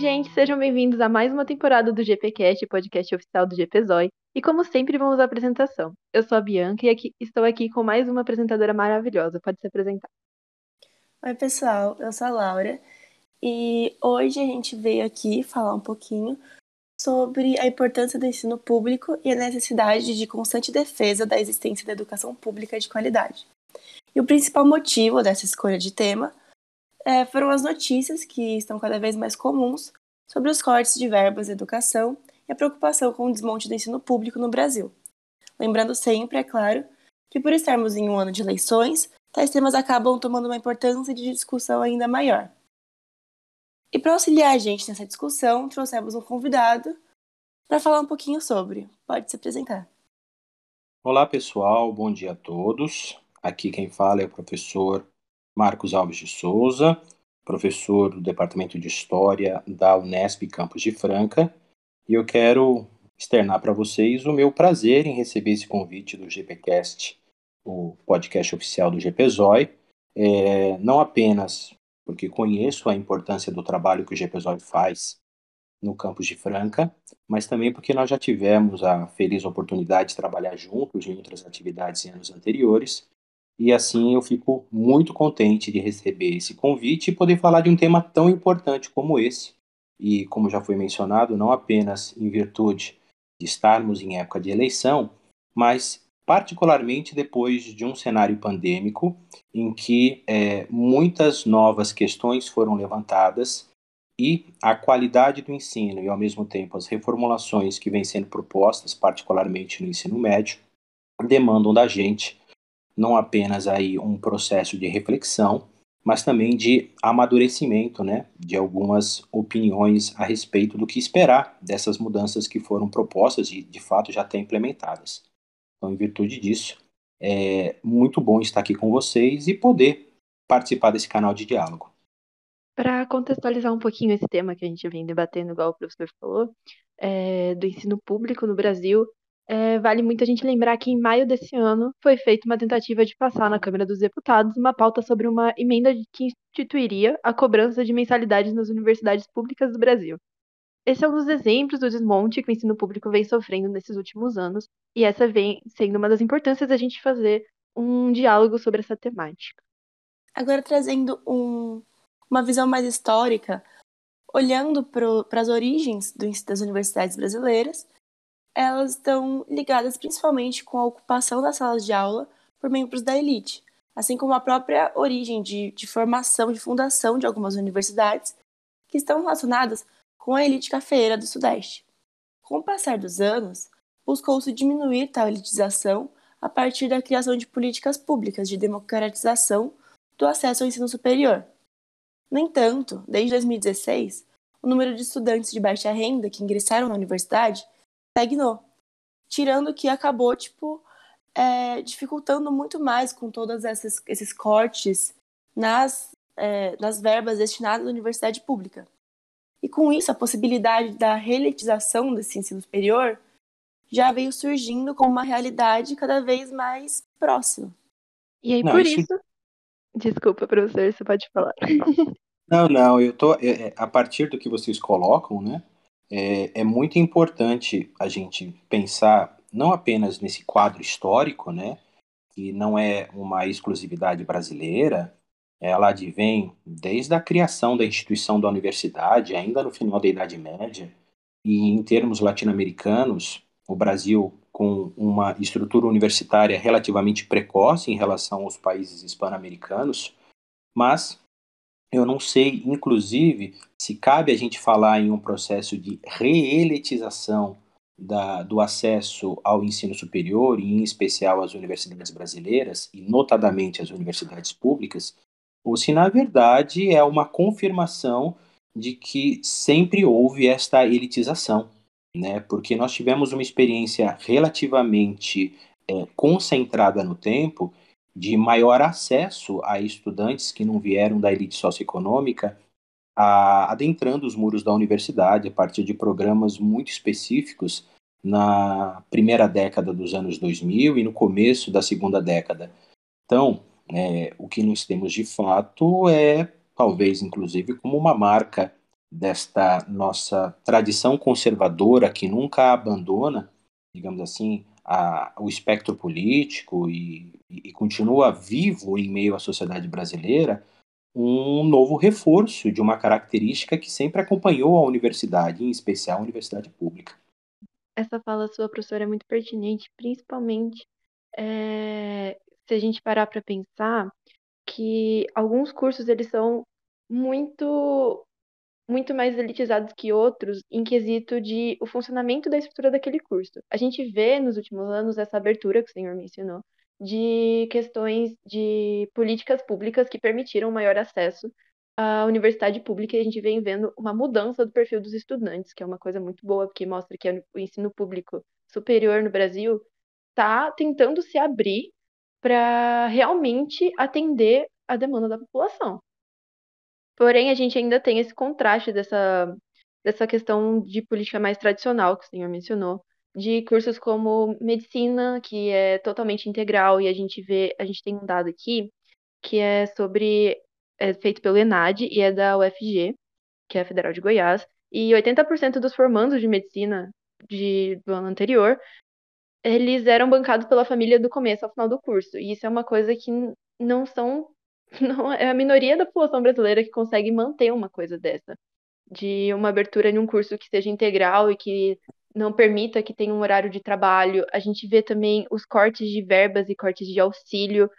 gente, sejam bem-vindos a mais uma temporada do GPcast, podcast oficial do GPZOI. E como sempre, vamos à apresentação. Eu sou a Bianca e aqui, estou aqui com mais uma apresentadora maravilhosa. Pode se apresentar. Oi, pessoal, eu sou a Laura e hoje a gente veio aqui falar um pouquinho sobre a importância do ensino público e a necessidade de constante defesa da existência da educação pública de qualidade. E o principal motivo dessa escolha de tema é, foram as notícias que estão cada vez mais comuns sobre os cortes de verbas de educação e a preocupação com o desmonte do ensino público no Brasil. Lembrando sempre, é claro, que por estarmos em um ano de eleições, tais temas acabam tomando uma importância de discussão ainda maior. E para auxiliar a gente nessa discussão, trouxemos um convidado para falar um pouquinho sobre. Pode se apresentar. Olá, pessoal, bom dia a todos. Aqui quem fala é o professor Marcos Alves de Souza, professor do Departamento de História da Unesp Campos de Franca, e eu quero externar para vocês o meu prazer em receber esse convite do GPcast, o podcast oficial do GPZOI, é, não apenas porque conheço a importância do trabalho que o GPZOI faz no campus de Franca, mas também porque nós já tivemos a feliz oportunidade de trabalhar juntos em outras atividades em anos anteriores e assim eu fico muito contente de receber esse convite e poder falar de um tema tão importante como esse. E como já foi mencionado, não apenas em virtude de estarmos em época de eleição, mas particularmente depois de um cenário pandêmico em que é, muitas novas questões foram levantadas e a qualidade do ensino e, ao mesmo tempo, as reformulações que vêm sendo propostas, particularmente no ensino médio, demandam da gente não apenas aí um processo de reflexão, mas também de amadurecimento, né, de algumas opiniões a respeito do que esperar dessas mudanças que foram propostas e de fato já até implementadas. Então, em virtude disso, é muito bom estar aqui com vocês e poder participar desse canal de diálogo. Para contextualizar um pouquinho esse tema que a gente vem debatendo, igual o professor falou, é, do ensino público no Brasil, é, vale muito a gente lembrar que em maio desse ano foi feita uma tentativa de passar na Câmara dos Deputados uma pauta sobre uma emenda que instituiria a cobrança de mensalidades nas universidades públicas do Brasil. Esse é um dos exemplos do desmonte que o ensino público vem sofrendo nesses últimos anos, e essa vem sendo uma das importâncias da gente fazer um diálogo sobre essa temática. Agora, trazendo um, uma visão mais histórica, olhando para as origens do, das universidades brasileiras, elas estão ligadas principalmente com a ocupação das salas de aula por membros da elite, assim como a própria origem de, de formação, de fundação de algumas universidades, que estão relacionadas com a elite cafeeira do Sudeste. Com o passar dos anos, buscou-se diminuir tal elitização a partir da criação de políticas públicas de democratização do acesso ao ensino superior. No entanto, desde 2016, o número de estudantes de baixa renda que ingressaram na universidade estagnou. Tirando que acabou, tipo, é, dificultando muito mais com todos esses, cortes nas, é, nas verbas destinadas à universidade pública. E com isso, a possibilidade da relativização desse ensino superior já veio surgindo como uma realidade cada vez mais próxima. E aí, não, por isso... isso... Desculpa, professor, você pode falar. Não, não, eu tô. É, é, a partir do que vocês colocam, né? É, é muito importante a gente pensar não apenas nesse quadro histórico, né, que não é uma exclusividade brasileira, ela advém desde a criação da instituição da universidade, ainda no final da Idade Média, e em termos latino-americanos, o Brasil com uma estrutura universitária relativamente precoce em relação aos países hispano-americanos, mas eu não sei, inclusive, se cabe a gente falar em um processo de reeletização da, do acesso ao ensino superior, e em especial às universidades brasileiras, e notadamente às universidades públicas, ou se na verdade é uma confirmação de que sempre houve esta elitização, né? porque nós tivemos uma experiência relativamente é, concentrada no tempo de maior acesso a estudantes que não vieram da elite socioeconômica, a, adentrando os muros da universidade a partir de programas muito específicos na primeira década dos anos 2000 e no começo da segunda década. Então, é, o que nós temos de fato é, talvez inclusive como uma marca desta nossa tradição conservadora que nunca abandona, digamos assim, a, o espectro político e, e, continua vivo em meio à sociedade brasileira, um novo reforço de uma característica que sempre acompanhou a universidade, em especial a universidade pública. Essa fala sua, professora, é muito pertinente, principalmente é, se a gente parar para pensar que alguns cursos eles são muito muito mais elitizados que outros em quesito de o funcionamento da estrutura daquele curso. A gente vê nos últimos anos essa abertura que o senhor mencionou de questões de políticas públicas que permitiram maior acesso à universidade pública e a gente vem vendo uma mudança do perfil dos estudantes, que é uma coisa muito boa, porque mostra que o ensino público superior no Brasil está tentando se abrir para realmente atender a demanda da população. Porém, a gente ainda tem esse contraste dessa, dessa questão de política mais tradicional que o senhor mencionou, de cursos como medicina, que é totalmente integral, e a gente vê, a gente tem um dado aqui que é sobre, é feito pelo ENAD e é da UFG, que é a Federal de Goiás, e 80% dos formandos de medicina de, do ano anterior, eles eram bancados pela família do começo ao final do curso, e isso é uma coisa que não são não é a minoria da população brasileira que consegue manter uma coisa dessa. De uma abertura em um curso que seja integral e que não permita que tenha um horário de trabalho. A gente vê também os cortes de verbas e cortes de auxílio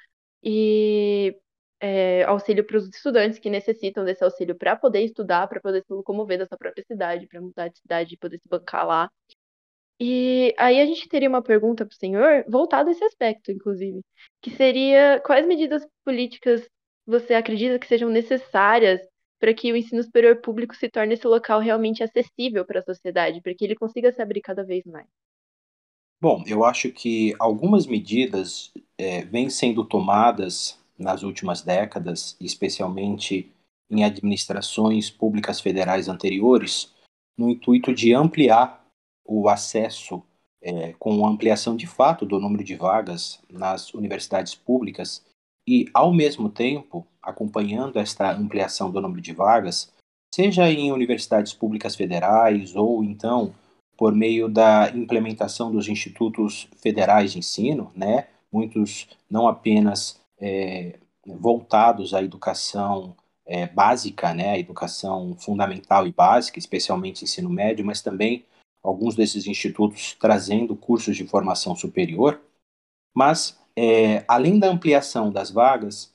e é, auxílio para os estudantes que necessitam desse auxílio para poder estudar, para poder se locomover da sua própria cidade, para mudar de cidade e poder se bancar lá. E aí a gente teria uma pergunta para o senhor voltada a esse aspecto, inclusive, que seria quais medidas políticas você acredita que sejam necessárias para que o ensino superior público se torne esse local realmente acessível para a sociedade, para que ele consiga se abrir cada vez mais? Bom, eu acho que algumas medidas é, vêm sendo tomadas nas últimas décadas, especialmente em administrações públicas federais anteriores, no intuito de ampliar o acesso, é, com ampliação de fato do número de vagas nas universidades públicas e, ao mesmo tempo, acompanhando esta ampliação do número de vagas, seja em universidades públicas federais ou então por meio da implementação dos institutos federais de ensino, né, muitos não apenas é, voltados à educação é, básica, né, à educação fundamental e básica, especialmente ensino médio, mas também alguns desses institutos trazendo cursos de formação superior, mas é, além da ampliação das vagas,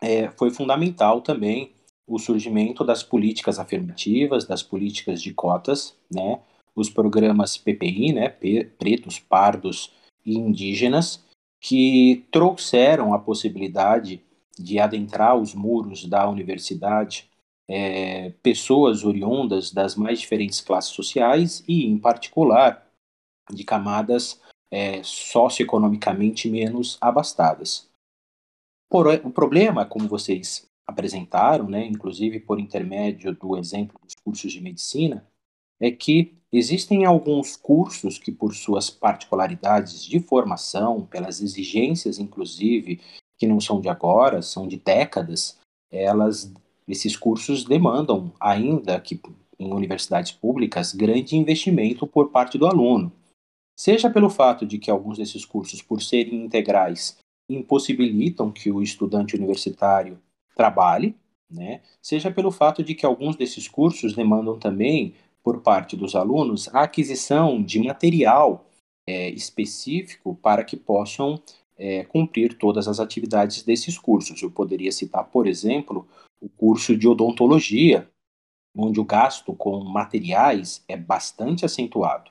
é, foi fundamental também o surgimento das políticas afirmativas, das políticas de cotas, né, os programas PPI, né, pretos, pardos e indígenas, que trouxeram a possibilidade de adentrar os muros da universidade é, pessoas oriundas das mais diferentes classes sociais e, em particular, de camadas é, socioeconomicamente menos abastadas. Por, o problema, como vocês apresentaram, né, inclusive por intermédio do exemplo dos cursos de medicina, é que existem alguns cursos que, por suas particularidades de formação, pelas exigências, inclusive, que não são de agora, são de décadas, elas, esses cursos demandam, ainda que em universidades públicas, grande investimento por parte do aluno seja pelo fato de que alguns desses cursos, por serem integrais, impossibilitam que o estudante universitário trabalhe, né? seja pelo fato de que alguns desses cursos demandam também, por parte dos alunos, a aquisição de material é, específico para que possam é, cumprir todas as atividades desses cursos. Eu poderia citar, por exemplo, o curso de odontologia, onde o gasto com materiais é bastante acentuado.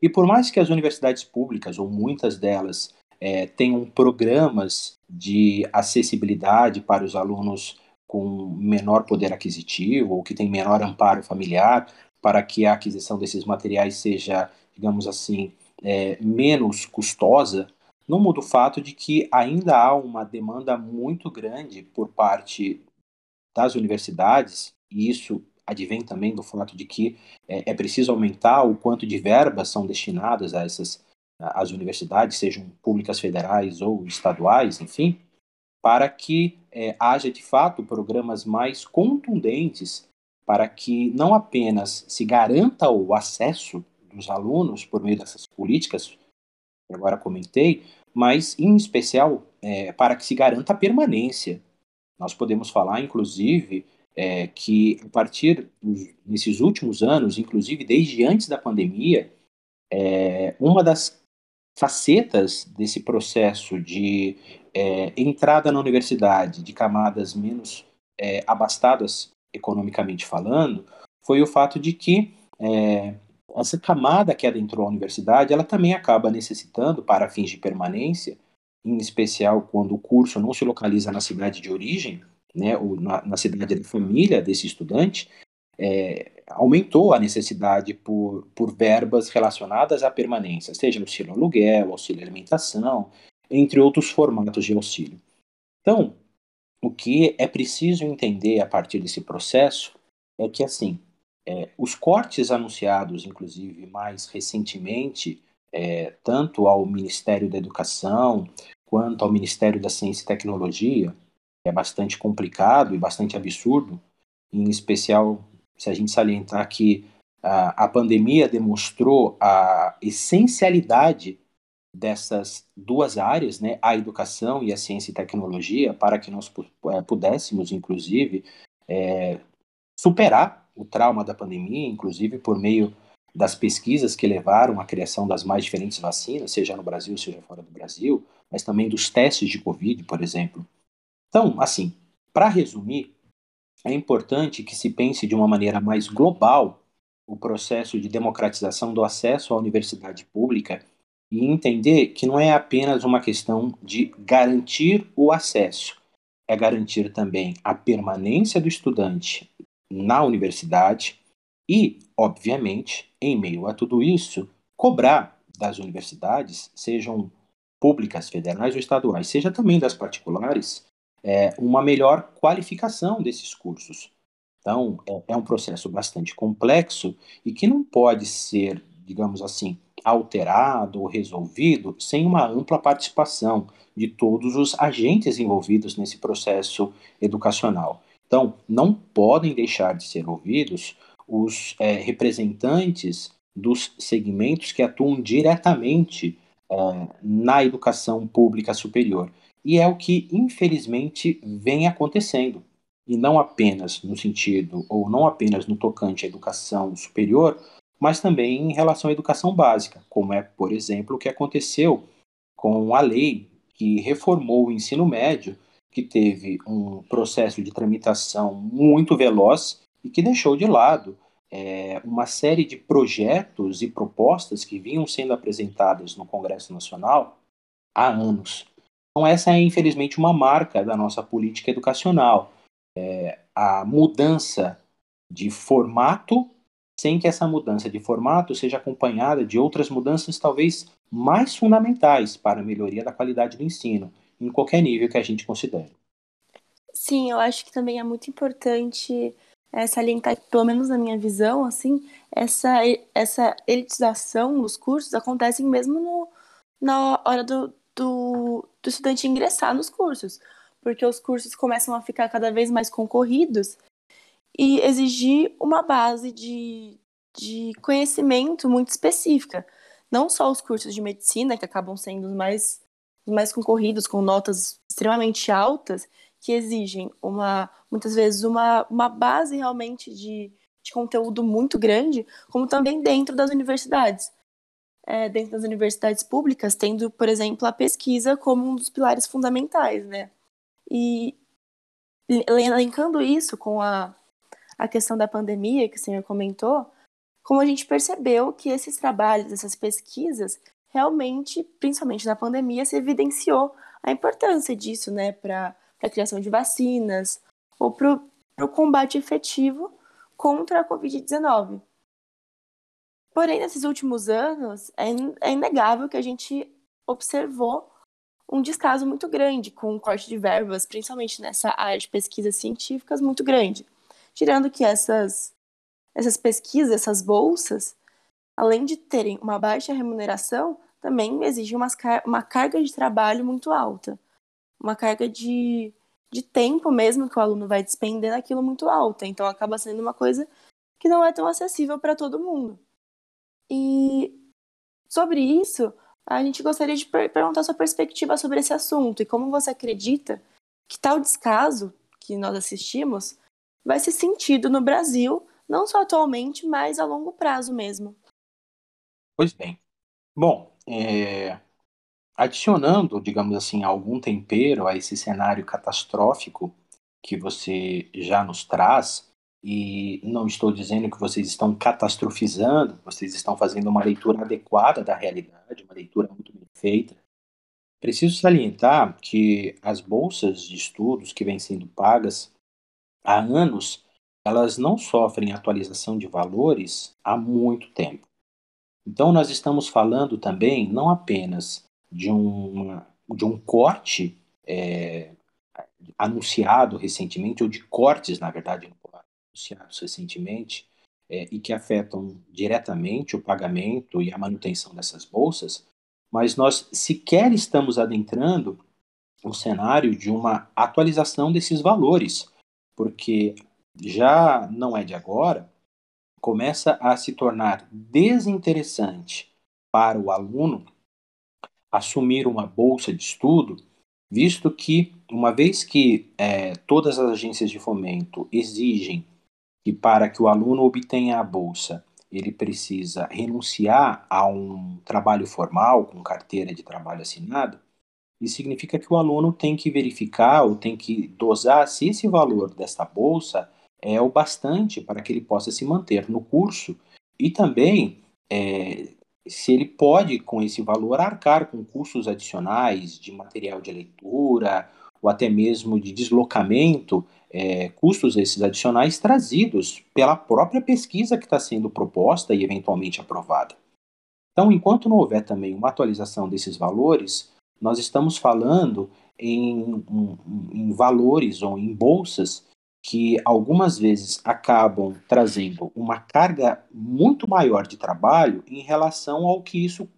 E por mais que as universidades públicas, ou muitas delas, é, tenham programas de acessibilidade para os alunos com menor poder aquisitivo ou que têm menor amparo familiar, para que a aquisição desses materiais seja, digamos assim, é, menos custosa, não muda o fato de que ainda há uma demanda muito grande por parte das universidades, e isso advém também do fato de que é, é preciso aumentar o quanto de verbas são destinadas a essas as universidades, sejam públicas federais ou estaduais, enfim, para que é, haja de fato programas mais contundentes para que não apenas se garanta o acesso dos alunos por meio dessas políticas que agora comentei, mas em especial é, para que se garanta a permanência. Nós podemos falar, inclusive, é, que a partir dos, nesses últimos anos, inclusive desde antes da pandemia, é, uma das facetas desse processo de é, entrada na universidade de camadas menos é, abastadas economicamente falando, foi o fato de que é, essa camada que adentrou a universidade, ela também acaba necessitando, para fins de permanência, em especial quando o curso não se localiza na cidade de origem, né, na, na cidade da família desse estudante, é, aumentou a necessidade por, por verbas relacionadas à permanência, seja auxílio aluguel, auxílio alimentação, entre outros formatos de auxílio. Então, o que é preciso entender a partir desse processo é que, assim, é, os cortes anunciados, inclusive mais recentemente, é, tanto ao Ministério da Educação quanto ao Ministério da Ciência e Tecnologia, é bastante complicado e bastante absurdo, em especial se a gente salientar que a, pandemia demonstrou a essencialidade dessas duas áreas, né, a educação e a ciência e tecnologia, para que nós é, pudéssemos, inclusive, é, superar o trauma da pandemia, inclusive por meio das pesquisas que levaram à criação das mais diferentes vacinas, seja no Brasil, seja fora do Brasil, mas também dos testes de Covid, por exemplo. Então, assim, para resumir, é importante que se pense de uma maneira mais global o processo de democratização do acesso à universidade pública e entender que não é apenas uma questão de garantir o acesso, é garantir também a permanência do estudante na universidade e, obviamente, em meio a tudo isso, cobrar das universidades, sejam públicas, federais ou estaduais, seja também das particulares, é, uma melhor qualificação desses cursos. Então, é, é um processo bastante complexo e que não pode ser, digamos assim, alterado ou resolvido sem uma ampla participação de todos os agentes envolvidos nesse processo educacional. Então, não podem deixar de ser ouvidos os é, representantes dos segmentos que atuam diretamente é, na educação pública superior. E é o que, infelizmente, vem acontecendo. E não apenas no sentido, ou não apenas no tocante à educação superior, mas também em relação à educação básica, como é, por exemplo, o que aconteceu com a lei que reformou o ensino médio, que teve um processo de tramitação muito veloz e que deixou de lado é, uma série de projetos e propostas que vinham sendo apresentadas no Congresso Nacional há anos. Então, essa é, infelizmente, uma marca da nossa política educacional. É, a mudança de formato sem que essa mudança de formato seja acompanhada de outras mudanças talvez mais fundamentais para a melhoria da qualidade do ensino, em qualquer nível que a gente considere. Sim, eu acho que também é muito importante é, salientar, pelo menos na minha visão, assim, essa, essa elitização dos cursos acontece mesmo no, na hora do, do, do estudante ingressar nos cursos, porque os cursos começam a ficar cada vez mais concorridos e exigir uma base de, de conhecimento muito específica. Não só os cursos de medicina, que acabam sendo os mais, os mais concorridos, com notas extremamente altas, que exigem uma muitas vezes uma, uma base realmente de, de conteúdo muito grande, como também dentro das universidades. É, dentro das universidades públicas, tendo, por exemplo, a pesquisa como um dos pilares fundamentais, né? E elencando isso com a, a questão da pandemia que o senhor comentou, como a gente percebeu que esses trabalhos, essas pesquisas, realmente, principalmente na pandemia, se evidenciou a importância disso, né, para a criação de vacinas ou para o combate efetivo contra a Covid-19. Porém, nesses últimos anos, é, é inegável que a gente observou um descaso muito grande com o corte de verbas, principalmente nessa área de pesquisas científicas, muito grande tirando que essas, essas pesquisas, essas bolsas, além de terem uma baixa remuneração, também exigem uma, uma carga de trabalho muito alta. Uma carga de, de tempo mesmo que o aluno vai despender naquilo muito alta. Então acaba sendo uma coisa que não é tão acessível para todo mundo. E sobre isso, a gente gostaria de per perguntar sua perspectiva sobre esse assunto e como você acredita que tal descaso que nós assistimos vai ser sentido no Brasil, não só atualmente, mas a longo prazo mesmo. Pois bem. Bom, é, adicionando, digamos assim, algum tempero a esse cenário catastrófico que você já nos traz, e não estou dizendo que vocês estão catastrofizando, vocês estão fazendo uma leitura adequada da realidade, uma leitura muito bem feita. Preciso salientar que as bolsas de estudos que vêm sendo pagas há anos, elas não sofrem atualização de valores há muito tempo. Então, nós estamos falando também não apenas de, um de um corte é, anunciado recentemente, ou de cortes, na verdade, recentemente, é, e que afetam diretamente o pagamento e a manutenção dessas bolsas, mas nós sequer estamos adentrando o cenário de uma atualização desses valores, porque já não é de agora, começa a se tornar desinteressante para o aluno assumir uma bolsa de estudo, visto que, uma vez que é, todas as agências de fomento exigem que, para que o aluno obtenha a bolsa, ele precisa renunciar a um trabalho formal com carteira de trabalho assinado, isso significa que o aluno tem que verificar ou tem que dosar se esse valor desta bolsa é o bastante para que ele possa se manter no curso e também é, se ele pode, com esse valor, arcar com custos adicionais de material de leitura ou até mesmo de deslocamento, é, custos esses adicionais trazidos pela própria pesquisa que está sendo proposta e eventualmente aprovada. Então, enquanto não houver também uma atualização desses valores, nós estamos falando em, em, valores ou em bolsas que algumas vezes acabam trazendo uma carga muito maior de trabalho em relação ao que isso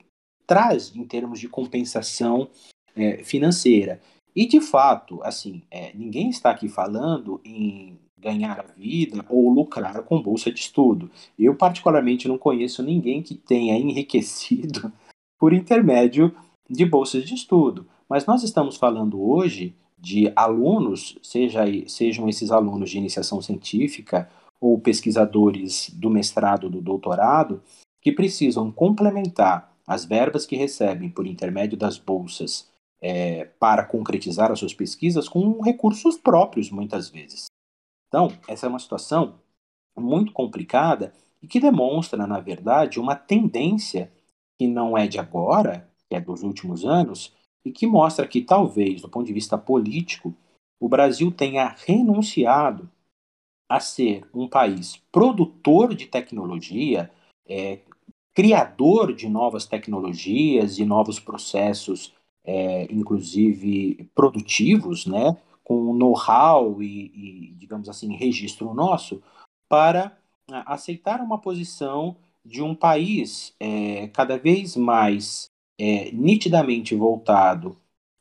traz em termos de compensação é, financeira. E de fato, assim, é, ninguém está aqui falando em ganhar a vida ou lucrar com bolsa de estudo. Eu particularmente não conheço ninguém que tenha enriquecido por intermédio de bolsas de estudo. Mas nós estamos falando hoje de alunos, seja, sejam esses alunos de iniciação científica ou pesquisadores do mestrado, do doutorado, que precisam complementar as verbas que recebem por intermédio das bolsas é, para concretizar as suas pesquisas com recursos próprios, muitas vezes. Então, essa é uma situação muito complicada e que demonstra, na verdade, uma tendência que não é de agora, que é dos últimos anos, e que mostra que talvez, do ponto de vista político, o Brasil tenha renunciado a ser um país produtor de tecnologia, é, criador de novas tecnologias e novos processos, é, inclusive produtivos, né, com know-how e, e, digamos assim, registro nosso, para aceitar uma posição de um país é, cada vez mais é, nitidamente voltado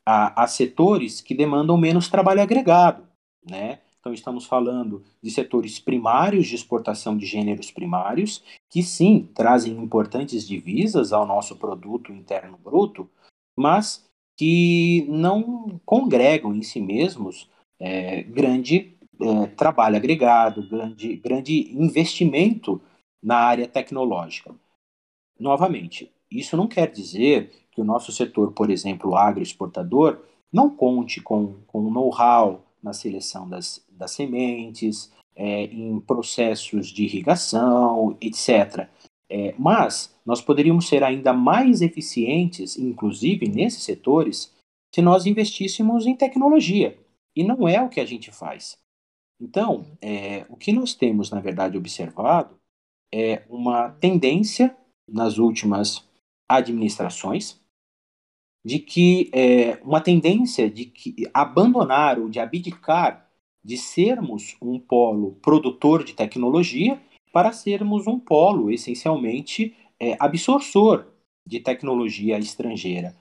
a, a, setores que demandam menos trabalho agregado, né? Então estamos falando de setores primários de exportação de gêneros primários, que sim trazem importantes divisas ao nosso produto interno bruto, mas que não congregam em si mesmos é, grande é, trabalho agregado, grande, grande investimento na área tecnológica. Novamente, isso não quer dizer que o nosso setor, por exemplo, agroexportador, não conte com, com know-how na seleção das, das sementes, é, em processos de irrigação, etc. É, mas nós poderíamos ser ainda mais eficientes, inclusive nesses setores, se nós investíssemos em tecnologia. E não é o que a gente faz. Então, é, o que nós temos, na verdade, observado é uma tendência nas últimas administrações, de que é, uma tendência de que abandonar ou de abdicar de sermos um polo produtor de tecnologia para sermos um polo essencialmente é, de tecnologia estrangeira.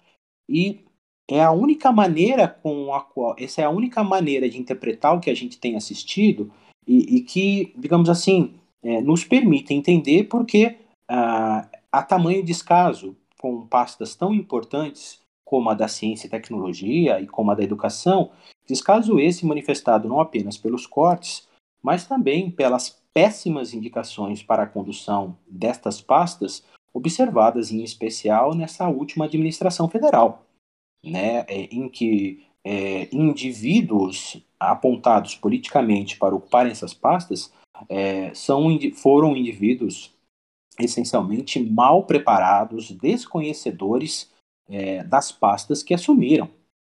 E é a única maneira com a qual essa é a única maneira de interpretar o que a gente tem assistido e, e que, digamos assim, é, nos permite entender porque ah, há tamanho descaso com pastas tão importantes como a da ciência e tecnologia e como a da educação, descaso esse manifestado não apenas pelos cortes, mas também pelas péssimas indicações para a condução destas pastas, observadas em especial nessa última administração federal né, é, em que é, indivíduos apontados politicamente para ocuparem essas pastas é, são, foram indivíduos essencialmente mal preparados, desconhecedores é, das pastas que assumiram.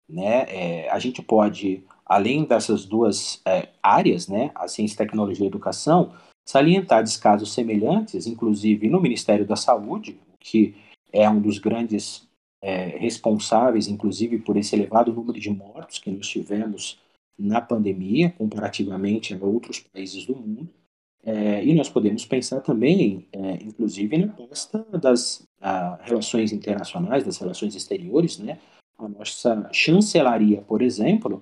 Né? É, a gente pode, além dessas duas é, áreas, né, a ciência, tecnologia e educação, salientar descasos semelhantes, inclusive no Ministério da Saúde, que é um dos grandes é, responsáveis, inclusive, por esse elevado número de mortos que nós tivemos na pandemia, comparativamente a outros países do mundo. É, e nós podemos pensar também, é, inclusive, na pasta das a, relações internacionais, das relações exteriores, né? A nossa chancelaria, por exemplo,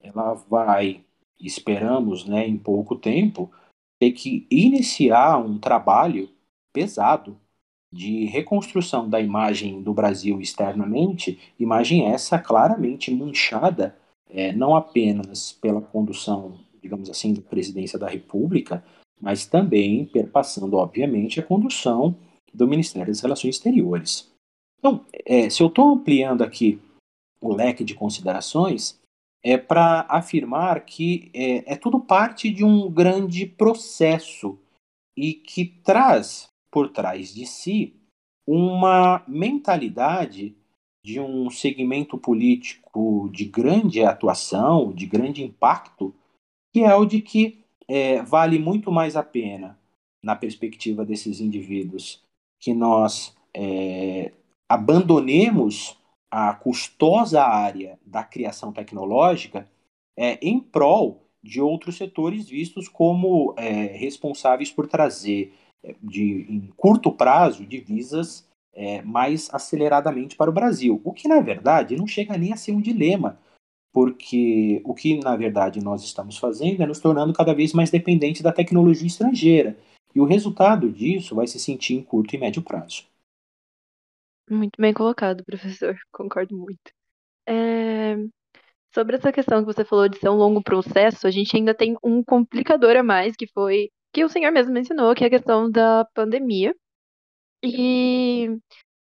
ela vai, esperamos, né, em pouco tempo, ter que iniciar um trabalho pesado de reconstrução da imagem do Brasil externamente, imagem essa claramente manchada é, não apenas pela condução, digamos assim, da presidência da República, mas também perpassando, obviamente, a condução do Ministério das Relações Exteriores. Então, é, se eu estou ampliando aqui o leque de considerações, é para afirmar que é, é tudo parte de um grande processo e que traz por trás de si uma mentalidade de um segmento político de grande atuação, de grande impacto, que é o de que é, vale muito mais a pena, na perspectiva desses indivíduos, que nós é, abandonemos a custosa área da criação tecnológica é, em prol de outros setores vistos como é, responsáveis por trazer de, em curto prazo, divisas é, mais aceleradamente para o Brasil. O que, na verdade, não chega nem a ser um dilema, porque o que, na verdade, nós estamos fazendo é nos tornando cada vez mais dependentes da tecnologia estrangeira. E o resultado disso vai se sentir em curto e médio prazo. Muito bem colocado, professor. Concordo muito. É... Sobre essa questão que você falou de ser um longo processo, a gente ainda tem um complicador a mais, que foi que o senhor mesmo mencionou, que é a questão da pandemia. E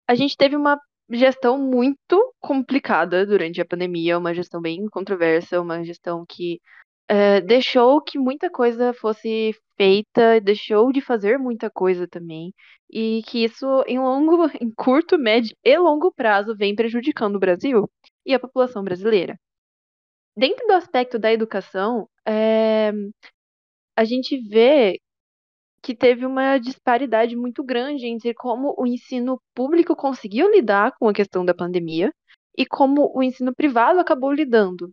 a gente teve uma gestão muito complicada durante a pandemia, uma gestão bem controversa, uma gestão que é, deixou que muita coisa fosse feita, deixou de fazer muita coisa também, e que isso em longo, em curto, médio e longo prazo vem prejudicando o Brasil e a população brasileira. Dentro do aspecto da educação, é, a gente vê que teve uma disparidade muito grande entre como o ensino público conseguiu lidar com a questão da pandemia e como o ensino privado acabou lidando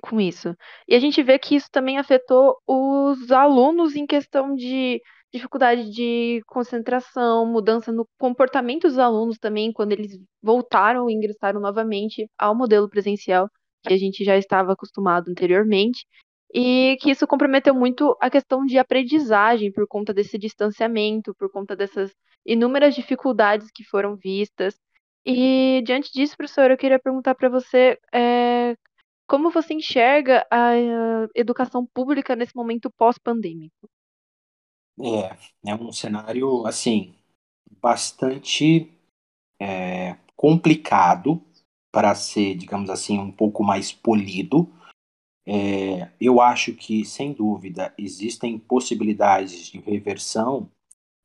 com isso. E a gente vê que isso também afetou os alunos em questão de dificuldade de concentração, mudança no comportamento dos alunos também, quando eles voltaram e ingressaram novamente ao modelo presencial que a gente já estava acostumado anteriormente e que isso comprometeu muito a questão de aprendizagem por conta desse distanciamento, por conta dessas inúmeras dificuldades que foram vistas. E diante disso, professor, eu queria perguntar para você é, como você enxerga a, a educação pública nesse momento pós-pandêmico? É, é um cenário assim bastante é, complicado para ser, digamos assim, um pouco mais polido é, eu acho que, sem dúvida, existem possibilidades de reversão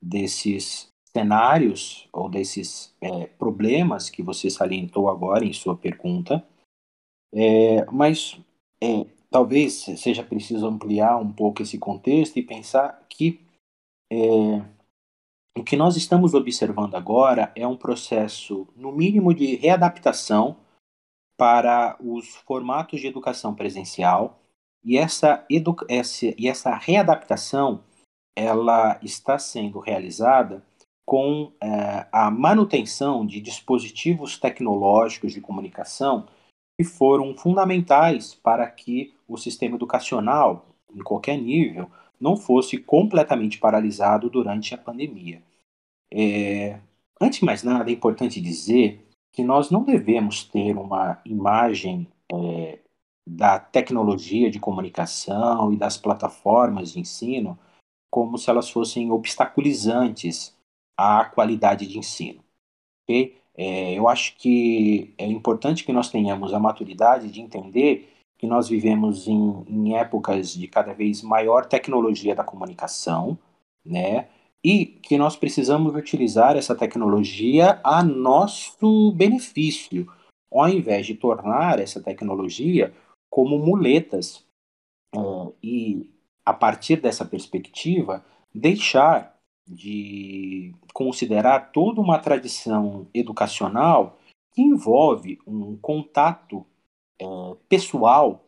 desses cenários ou desses é, problemas que você salientou agora em sua pergunta, é, mas é, talvez seja preciso ampliar um pouco esse contexto e pensar que é, o que nós estamos observando agora é um processo, no mínimo, de readaptação para os formatos de educação presencial e essa, essa, e essa readaptação ela está sendo realizada com é, a manutenção de dispositivos tecnológicos de comunicação que foram fundamentais para que o sistema educacional, em qualquer nível, não fosse completamente paralisado durante a pandemia. É, antes de mais nada, é importante dizer que nós não devemos ter uma imagem é, da tecnologia de comunicação e das plataformas de ensino como se elas fossem obstaculizantes à qualidade de ensino. Okay? É, eu acho que é importante que nós tenhamos a maturidade de entender que nós vivemos em, em épocas de cada vez maior tecnologia da comunicação, né? E que nós precisamos utilizar essa tecnologia a nosso benefício, ao invés de tornar essa tecnologia como muletas. Uh, e, a partir dessa perspectiva, deixar de considerar toda uma tradição educacional que envolve um contato é, pessoal,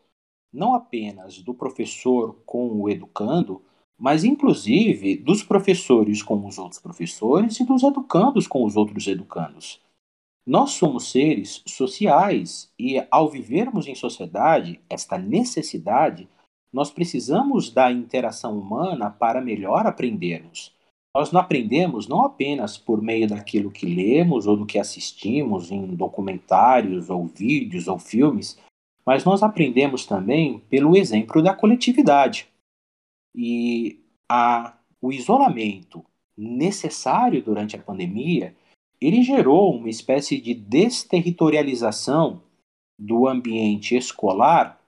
não apenas do professor com o educando, mas inclusive dos professores com os outros professores e dos educandos com os outros educandos. Nós somos seres sociais e, ao vivermos em sociedade, esta necessidade, nós precisamos da interação humana para melhor aprendermos. Nós não aprendemos não apenas por meio daquilo que lemos ou do que assistimos em documentários ou vídeos ou filmes, mas nós aprendemos também pelo exemplo da coletividade. E a, o isolamento necessário durante a pandemia, ele gerou uma espécie de desterritorialização do ambiente escolar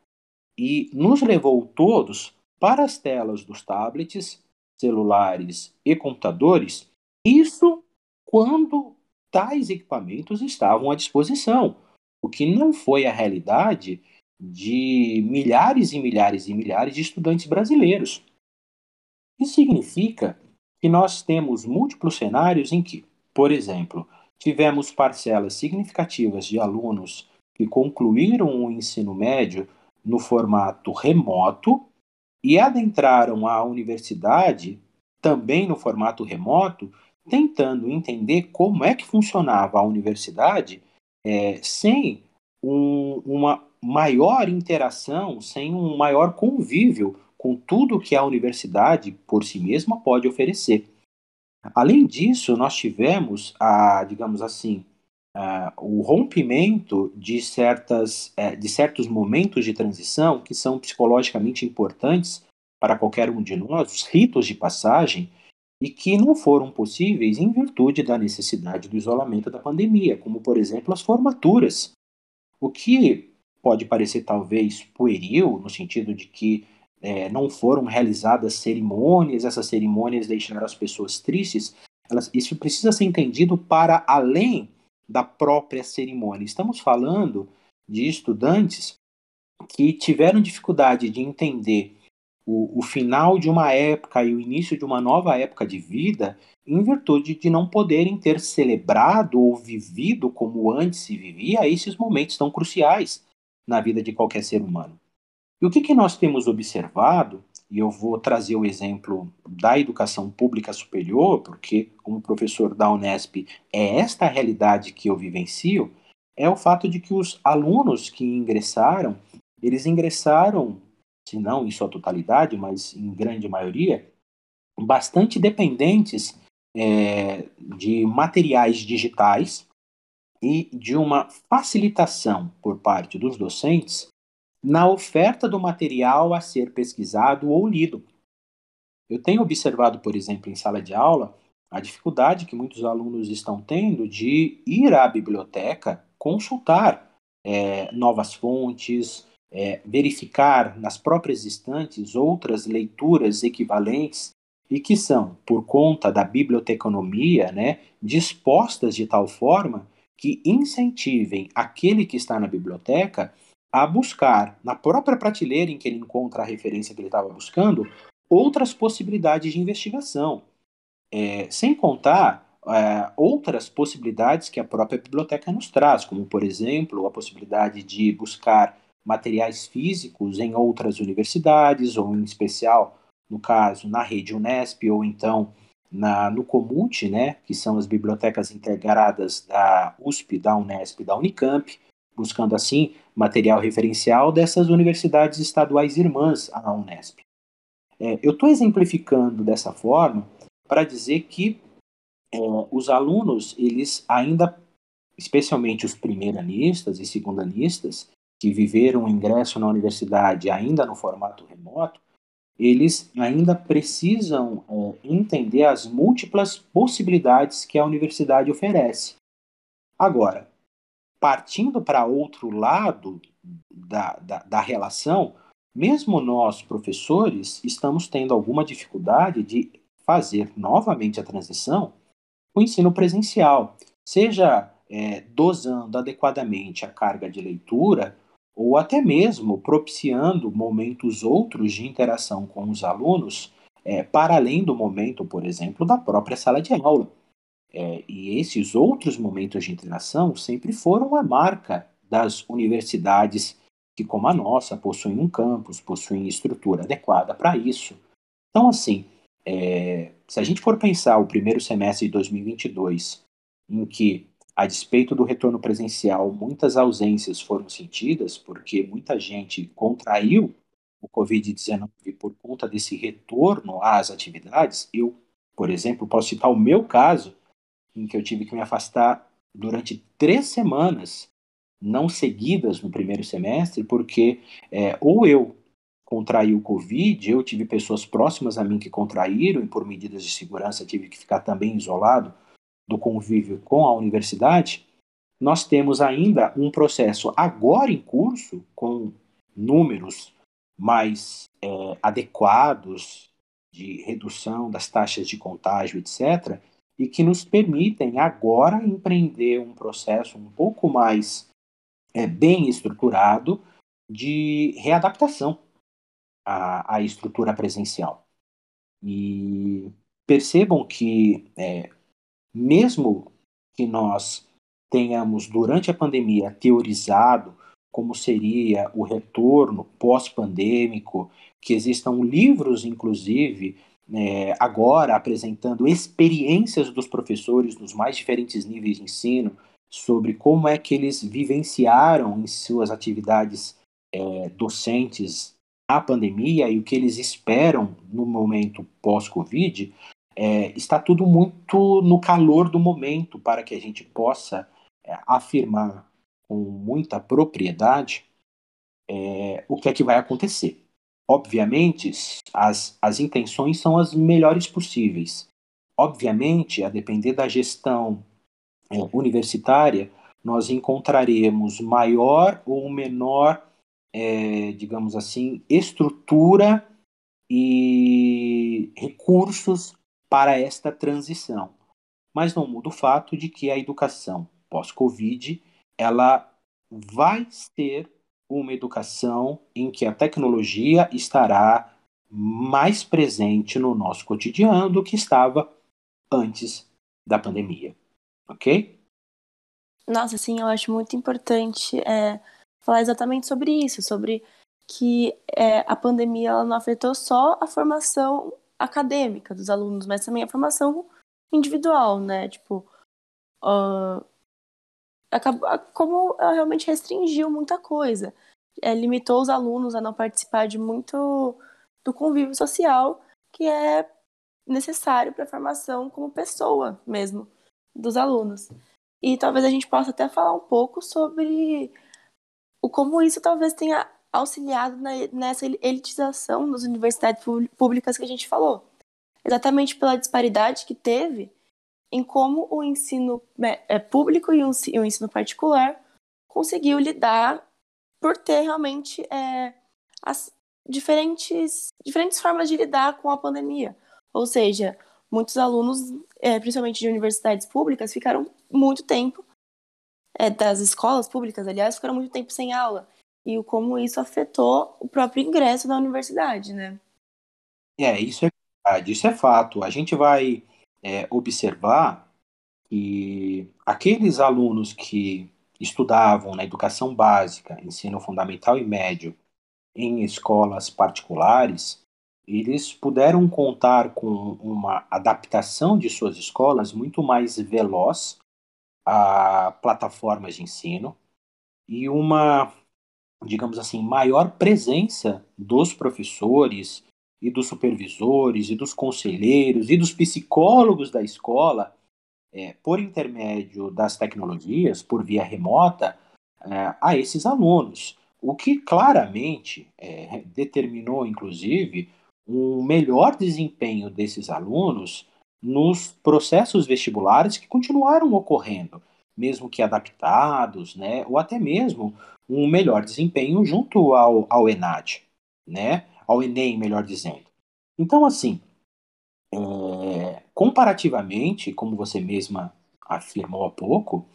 e nos levou todos para as telas dos tablets celulares e computadores, isso quando tais equipamentos estavam à disposição, o que não foi a realidade de milhares e milhares e milhares de estudantes brasileiros. Isso significa que nós temos múltiplos cenários em que, por exemplo, tivemos parcelas significativas de alunos que concluíram o ensino médio no formato remoto e adentraram a universidade também no formato remoto, tentando entender como é que funcionava a universidade é, sem um, uma maior interação, sem um maior convívio com tudo que a universidade por si mesma pode oferecer. Além disso, nós tivemos, a, digamos assim, uh, o rompimento de, certas, uh, de certos momentos de transição que são psicologicamente importantes para qualquer um de nós, os ritos de passagem, e que não foram possíveis em virtude da necessidade do isolamento da pandemia, como, por exemplo, as formaturas. O que pode parecer talvez pueril, no sentido de que é, não foram realizadas cerimônias, essas cerimônias deixaram as pessoas tristes, elas, isso precisa ser entendido para além da própria cerimônia. Estamos falando de estudantes que tiveram dificuldade de entender o, o final de uma época e o início de uma nova época de vida em virtude de não poderem ter celebrado ou vivido como antes se vivia esses momentos tão cruciais na vida de qualquer ser humano. E o que, que nós temos observado e eu vou trazer o exemplo da educação pública superior, porque, como professor da Unesp, é esta a realidade que eu vivencio, é o fato de que os alunos que ingressaram, eles ingressaram, se não em sua totalidade, mas em grande maioria, bastante dependentes é, de materiais digitais e de uma facilitação por parte dos docentes na oferta do material a ser pesquisado ou lido. Eu tenho observado, por exemplo, em sala de aula, a dificuldade que muitos alunos estão tendo de ir à biblioteca consultar é, novas fontes, é, verificar nas próprias estantes outras leituras equivalentes e que são, por conta da biblioteconomia, né, dispostas de tal forma que incentivem aquele que está na biblioteca a buscar, na própria prateleira em que ele encontra a referência que ele estava buscando, outras possibilidades de investigação. É, sem contar é, outras possibilidades que a própria biblioteca nos traz, como, por exemplo, a possibilidade de buscar materiais físicos em outras universidades, ou em especial, no caso, na rede Unesp, ou então na, no Comute, né, que são as bibliotecas integradas da USP, da Unesp da Unicamp, buscando assim material referencial dessas universidades estaduais irmãs à Unesp. É, eu estou exemplificando dessa forma para dizer que é, os alunos, eles ainda, especialmente os primeiranistas e segundanistas, que viveram o ingresso na universidade ainda no formato remoto, eles ainda precisam é, entender as múltiplas possibilidades que a universidade oferece. Agora, partindo para outro lado da, da, da, relação, mesmo nós, professores, estamos tendo alguma dificuldade de fazer novamente a transição o ensino presencial, seja é, dosando adequadamente a carga de leitura ou até mesmo propiciando momentos outros de interação com os alunos, é, para além do momento, por exemplo, da própria sala de aula. É, e esses outros momentos de interação sempre foram a marca das universidades que, como a nossa, possuem um campus, possuem estrutura adequada para isso. Então, assim, é, se a gente for pensar o primeiro semestre de 2022, em que a despeito do retorno presencial, muitas ausências foram sentidas, porque muita gente contraiu o Covid-19 por conta desse retorno às atividades. Eu, por exemplo, posso citar o meu caso, em que eu tive que me afastar durante três semanas, não seguidas no primeiro semestre, porque é, ou eu contraí o Covid, eu tive pessoas próximas a mim que contraíram, e por medidas de segurança tive que ficar também isolado do convívio com a universidade, nós temos ainda um processo agora em curso, com números mais é, adequados de redução das taxas de contágio, etc., e que nos permitem agora empreender um processo um pouco mais é, bem estruturado de readaptação à, à estrutura presencial. E percebam que é, mesmo que nós tenhamos, durante a pandemia, teorizado como seria o retorno pós-pandêmico, que existam livros, inclusive, é, agora apresentando experiências dos professores nos mais diferentes níveis de ensino sobre como é que eles vivenciaram em suas atividades é, docentes a pandemia e o que eles esperam no momento pós-Covid, é, está tudo muito no calor do momento para que a gente possa é, afirmar com muita propriedade é, o que é que vai acontecer. Obviamente, as, as intenções são as melhores possíveis. Obviamente, a depender da gestão é, universitária, nós encontraremos maior ou menor, é, digamos assim, estrutura e recursos para esta transição. Mas não muda o fato de que a educação pós-Covid ela vai ser uma educação em que a tecnologia estará mais presente no nosso cotidiano do que estava antes da pandemia, ok? Nossa, sim, eu acho muito importante é, falar exatamente sobre isso, sobre que é, a pandemia ela não afetou só a formação acadêmica dos alunos, mas também a formação individual, né? Tipo, uh, acabou, como ela realmente restringiu muita coisa. É, limitou os alunos a não participar de muito do convívio social que é necessário para a formação como pessoa mesmo dos alunos. E talvez a gente possa até falar um pouco sobre o como isso talvez tenha auxiliado na, nessa elitização das universidades públicas que a gente falou. Exatamente pela disparidade que teve em como o ensino né, é, público e o ensino particular conseguiu lidar por ter realmente é, as diferentes, diferentes formas de lidar com a pandemia. Ou seja, muitos alunos, é, principalmente de universidades públicas, ficaram muito tempo, é, das escolas públicas, aliás, ficaram muito tempo sem aula e como isso afetou o próprio ingresso na universidade, né? É, isso é verdade, isso é fato. A gente vai é, observar que aqueles alunos que estudavam na educação básica, ensino fundamental e médio, em escolas particulares, eles puderam contar com uma adaptação de suas escolas muito mais veloz a plataformas de ensino e uma, digamos assim, maior presença dos professores e dos supervisores e dos conselheiros e dos psicólogos da escola é, por intermédio das tecnologias, por via remota, é, a esses alunos, o que claramente é, determinou, inclusive, um melhor desempenho desses alunos nos processos vestibulares que continuaram ocorrendo, mesmo que adaptados, né, ou até mesmo um melhor desempenho junto ao, ao ENAD, né, ao Enem, melhor dizendo. Então, assim, é, comparativamente, como você mesma afirmou há pouco,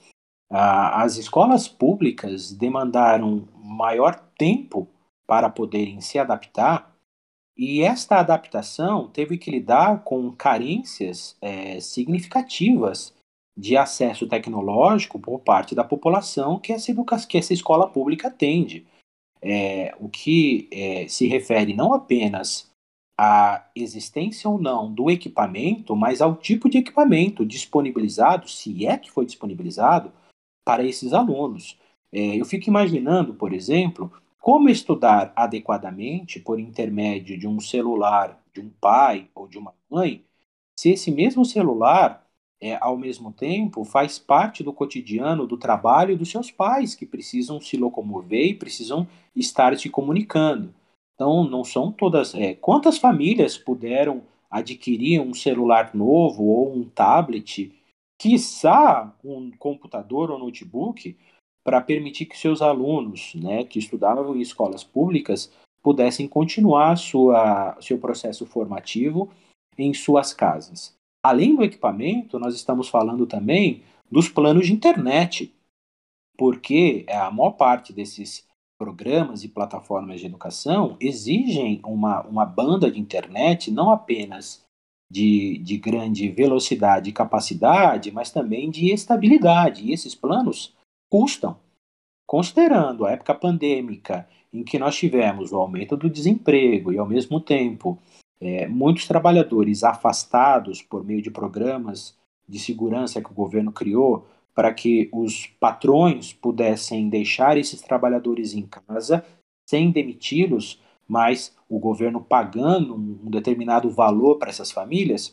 a, as escolas públicas demandaram maior tempo para poderem se adaptar e esta adaptação teve que lidar com carências é, significativas de acesso tecnológico por parte da população que essa, que essa escola pública atende. É, o que é, se refere não apenas à existência ou não do equipamento, mas ao tipo de equipamento disponibilizado, se é que foi disponibilizado, para esses alunos. É, eu fico imaginando, por exemplo, como estudar adequadamente por intermédio de um celular de um pai ou de uma mãe, se esse mesmo celular, é, ao mesmo tempo, faz parte do cotidiano do trabalho dos seus pais, que precisam se locomover e precisam estar se comunicando. Então, não são todas. É, quantas famílias puderam adquirir um celular novo ou um tablet, quiçá um computador ou notebook, para permitir que seus alunos, né, que estudavam em escolas públicas, pudessem continuar sua, seu processo formativo em suas casas. Além do equipamento, nós estamos falando também dos planos de internet, porque a maior parte desses programas e plataformas de educação exigem uma, uma banda de internet não apenas de, de grande velocidade e capacidade, mas também de estabilidade. E esses planos custam. Considerando a época pandêmica, em que nós tivemos o aumento do desemprego e, ao mesmo tempo, é, muitos trabalhadores afastados por meio de programas de segurança que o governo criou para que os patrões pudessem deixar esses trabalhadores em casa sem demiti-los, mas o governo pagando um determinado valor para essas famílias,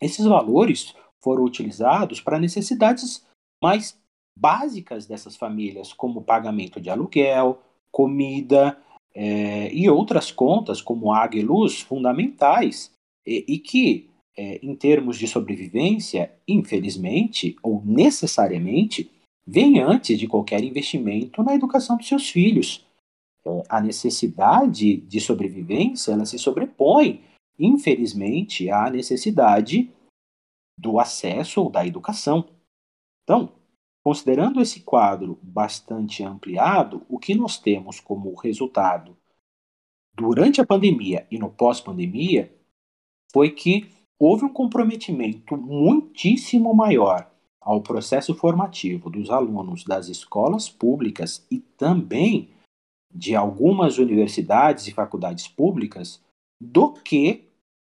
esses valores foram utilizados para necessidades mais básicas dessas famílias, como pagamento de aluguel, comida é, e outras contas, como água e luz, fundamentais, e, e que, é, em termos de sobrevivência, infelizmente ou necessariamente, vem antes de qualquer investimento na educação dos seus filhos. É, a necessidade de sobrevivência ela se sobrepõe, infelizmente, à necessidade do acesso ou da educação. Então, Considerando esse quadro bastante ampliado, o que nós temos como resultado durante a pandemia e no pós-pandemia foi que houve um comprometimento muitíssimo maior ao processo formativo dos alunos das escolas públicas e também de algumas universidades e faculdades públicas do que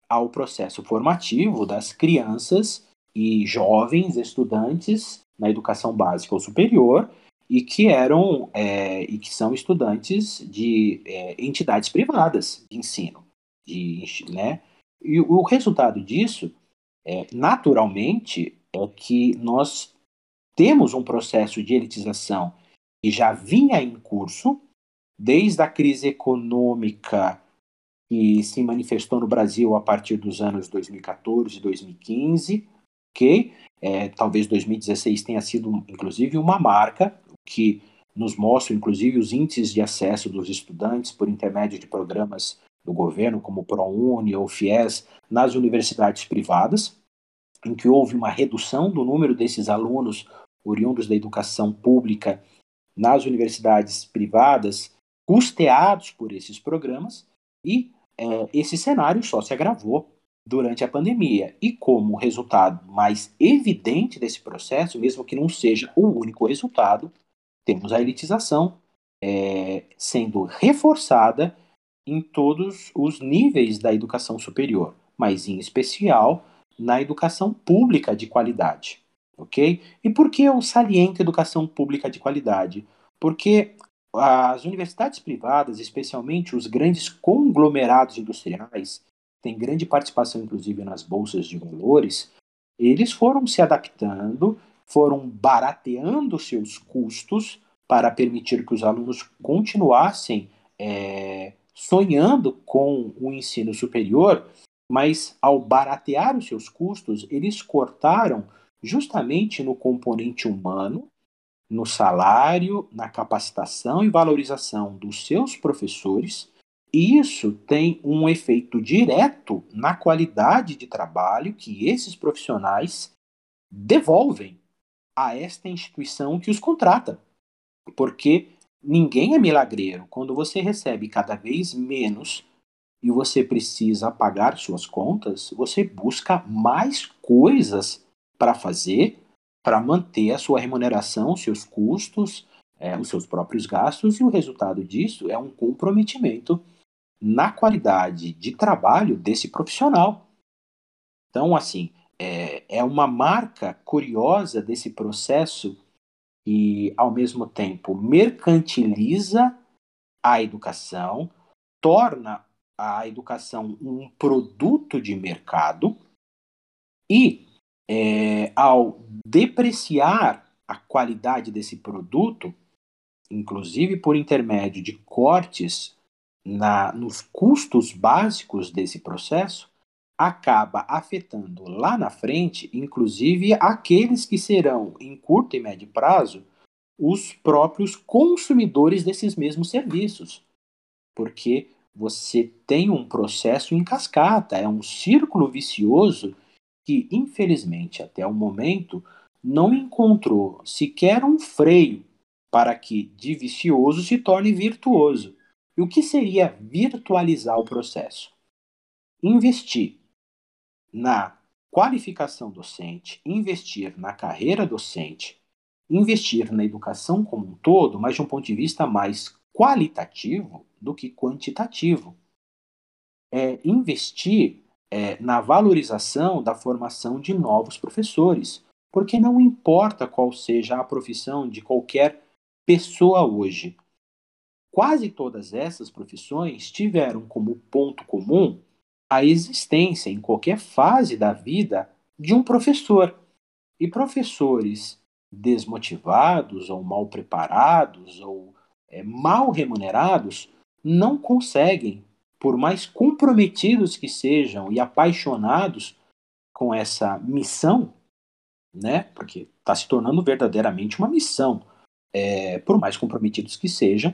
ao processo formativo das crianças e jovens estudantes na educação básica ou superior e que eram é, e que são estudantes de é, entidades privadas de ensino, de, né? E o resultado disso, é, naturalmente, é que nós temos um processo de elitização que já vinha em curso desde a crise econômica que se manifestou no Brasil a partir dos anos 2014 e 2015, ok? É, talvez 2016 tenha sido, inclusive, uma marca que nos mostra, inclusive, os índices de acesso dos estudantes por intermédio de programas do governo, como o ProUni ou FIES, nas universidades privadas, em que houve uma redução do número desses alunos oriundos da educação pública nas universidades privadas, custeados por esses programas, e é, esse cenário só se agravou durante a pandemia. E como resultado mais evidente desse processo, mesmo que não seja o único resultado, temos a elitização é, sendo reforçada em todos os níveis da educação superior, mas em especial na educação pública de qualidade, ok? E por que eu saliento educação pública de qualidade? Porque as universidades privadas, especialmente os grandes conglomerados industriais, têm grande participação inclusive nas bolsas de valores, eles foram se adaptando, foram barateando seus custos para permitir que os alunos continuassem é, sonhando com o ensino superior, mas ao baratear os seus custos, eles cortaram justamente no componente humano, no salário, na capacitação e valorização dos seus professores, e isso tem um efeito direto na qualidade de trabalho que esses profissionais devolvem a esta instituição que os contrata. Porque ninguém é milagreiro. Quando você recebe cada vez menos e você precisa pagar suas contas, você busca mais coisas para fazer para manter a sua remuneração, seus custos, é, os seus próprios gastos, e o resultado disso é um comprometimento na qualidade de trabalho desse profissional. Então, assim, é, é uma marca curiosa desse processo e, ao mesmo tempo, mercantiliza a educação, torna a educação um produto de mercado e, é, ao depreciar a qualidade desse produto, inclusive por intermédio de cortes na, nos custos básicos desse processo, acaba afetando lá na frente, inclusive aqueles que serão, em curto e médio prazo, os próprios consumidores desses mesmos serviços. Porque você tem um processo em cascata, é um círculo vicioso que, infelizmente, até o momento, não encontrou sequer um freio para que de vicioso se torne virtuoso. E o que seria virtualizar o processo? Investir na qualificação docente, investir na carreira docente, investir na educação como um todo, mas de um ponto de vista mais qualitativo do que quantitativo. É investir é, na valorização da formação de novos professores, porque não importa qual seja a profissão de qualquer pessoa hoje. Quase todas essas profissões tiveram como ponto comum a existência em qualquer fase da vida de um professor. E professores desmotivados ou mal preparados ou é, mal remunerados não conseguem, por mais comprometidos que sejam e apaixonados com essa missão, né? Porque está se tornando verdadeiramente uma missão. É, por mais comprometidos que sejam,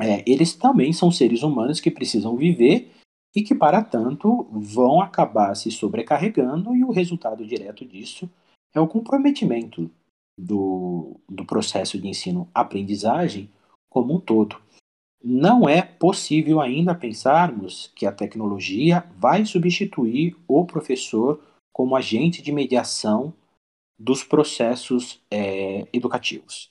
é, eles também são seres humanos que precisam viver e que, para tanto, vão acabar se sobrecarregando, e o resultado direto disso é o comprometimento do, do processo de ensino-aprendizagem como um todo. Não é possível ainda pensarmos que a tecnologia vai substituir o professor como agente de mediação dos processos é, educativos.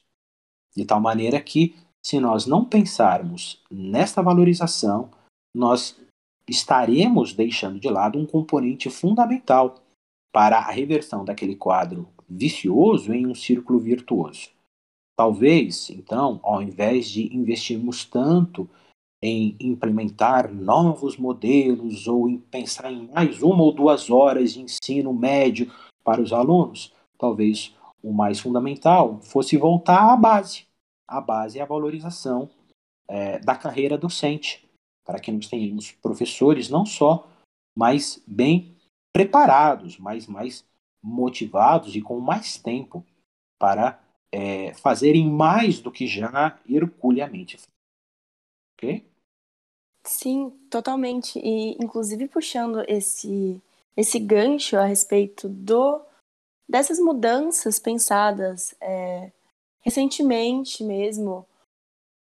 De tal maneira que, se nós não pensarmos nesta valorização, nós estaremos deixando de lado um componente fundamental para a reversão daquele quadro vicioso em um círculo virtuoso. Talvez, então, ao invés de investirmos tanto em implementar novos modelos ou em pensar em mais uma ou duas horas de ensino médio para os alunos, talvez o mais fundamental fosse voltar à base. A base é a valorização é, da carreira docente, para que nós tenhamos professores não só mais bem preparados, mas mais motivados e com mais tempo para é, fazerem mais do que já herculeamente. Ok? Sim, totalmente. E inclusive puxando esse esse gancho a respeito do dessas mudanças pensadas é, recentemente mesmo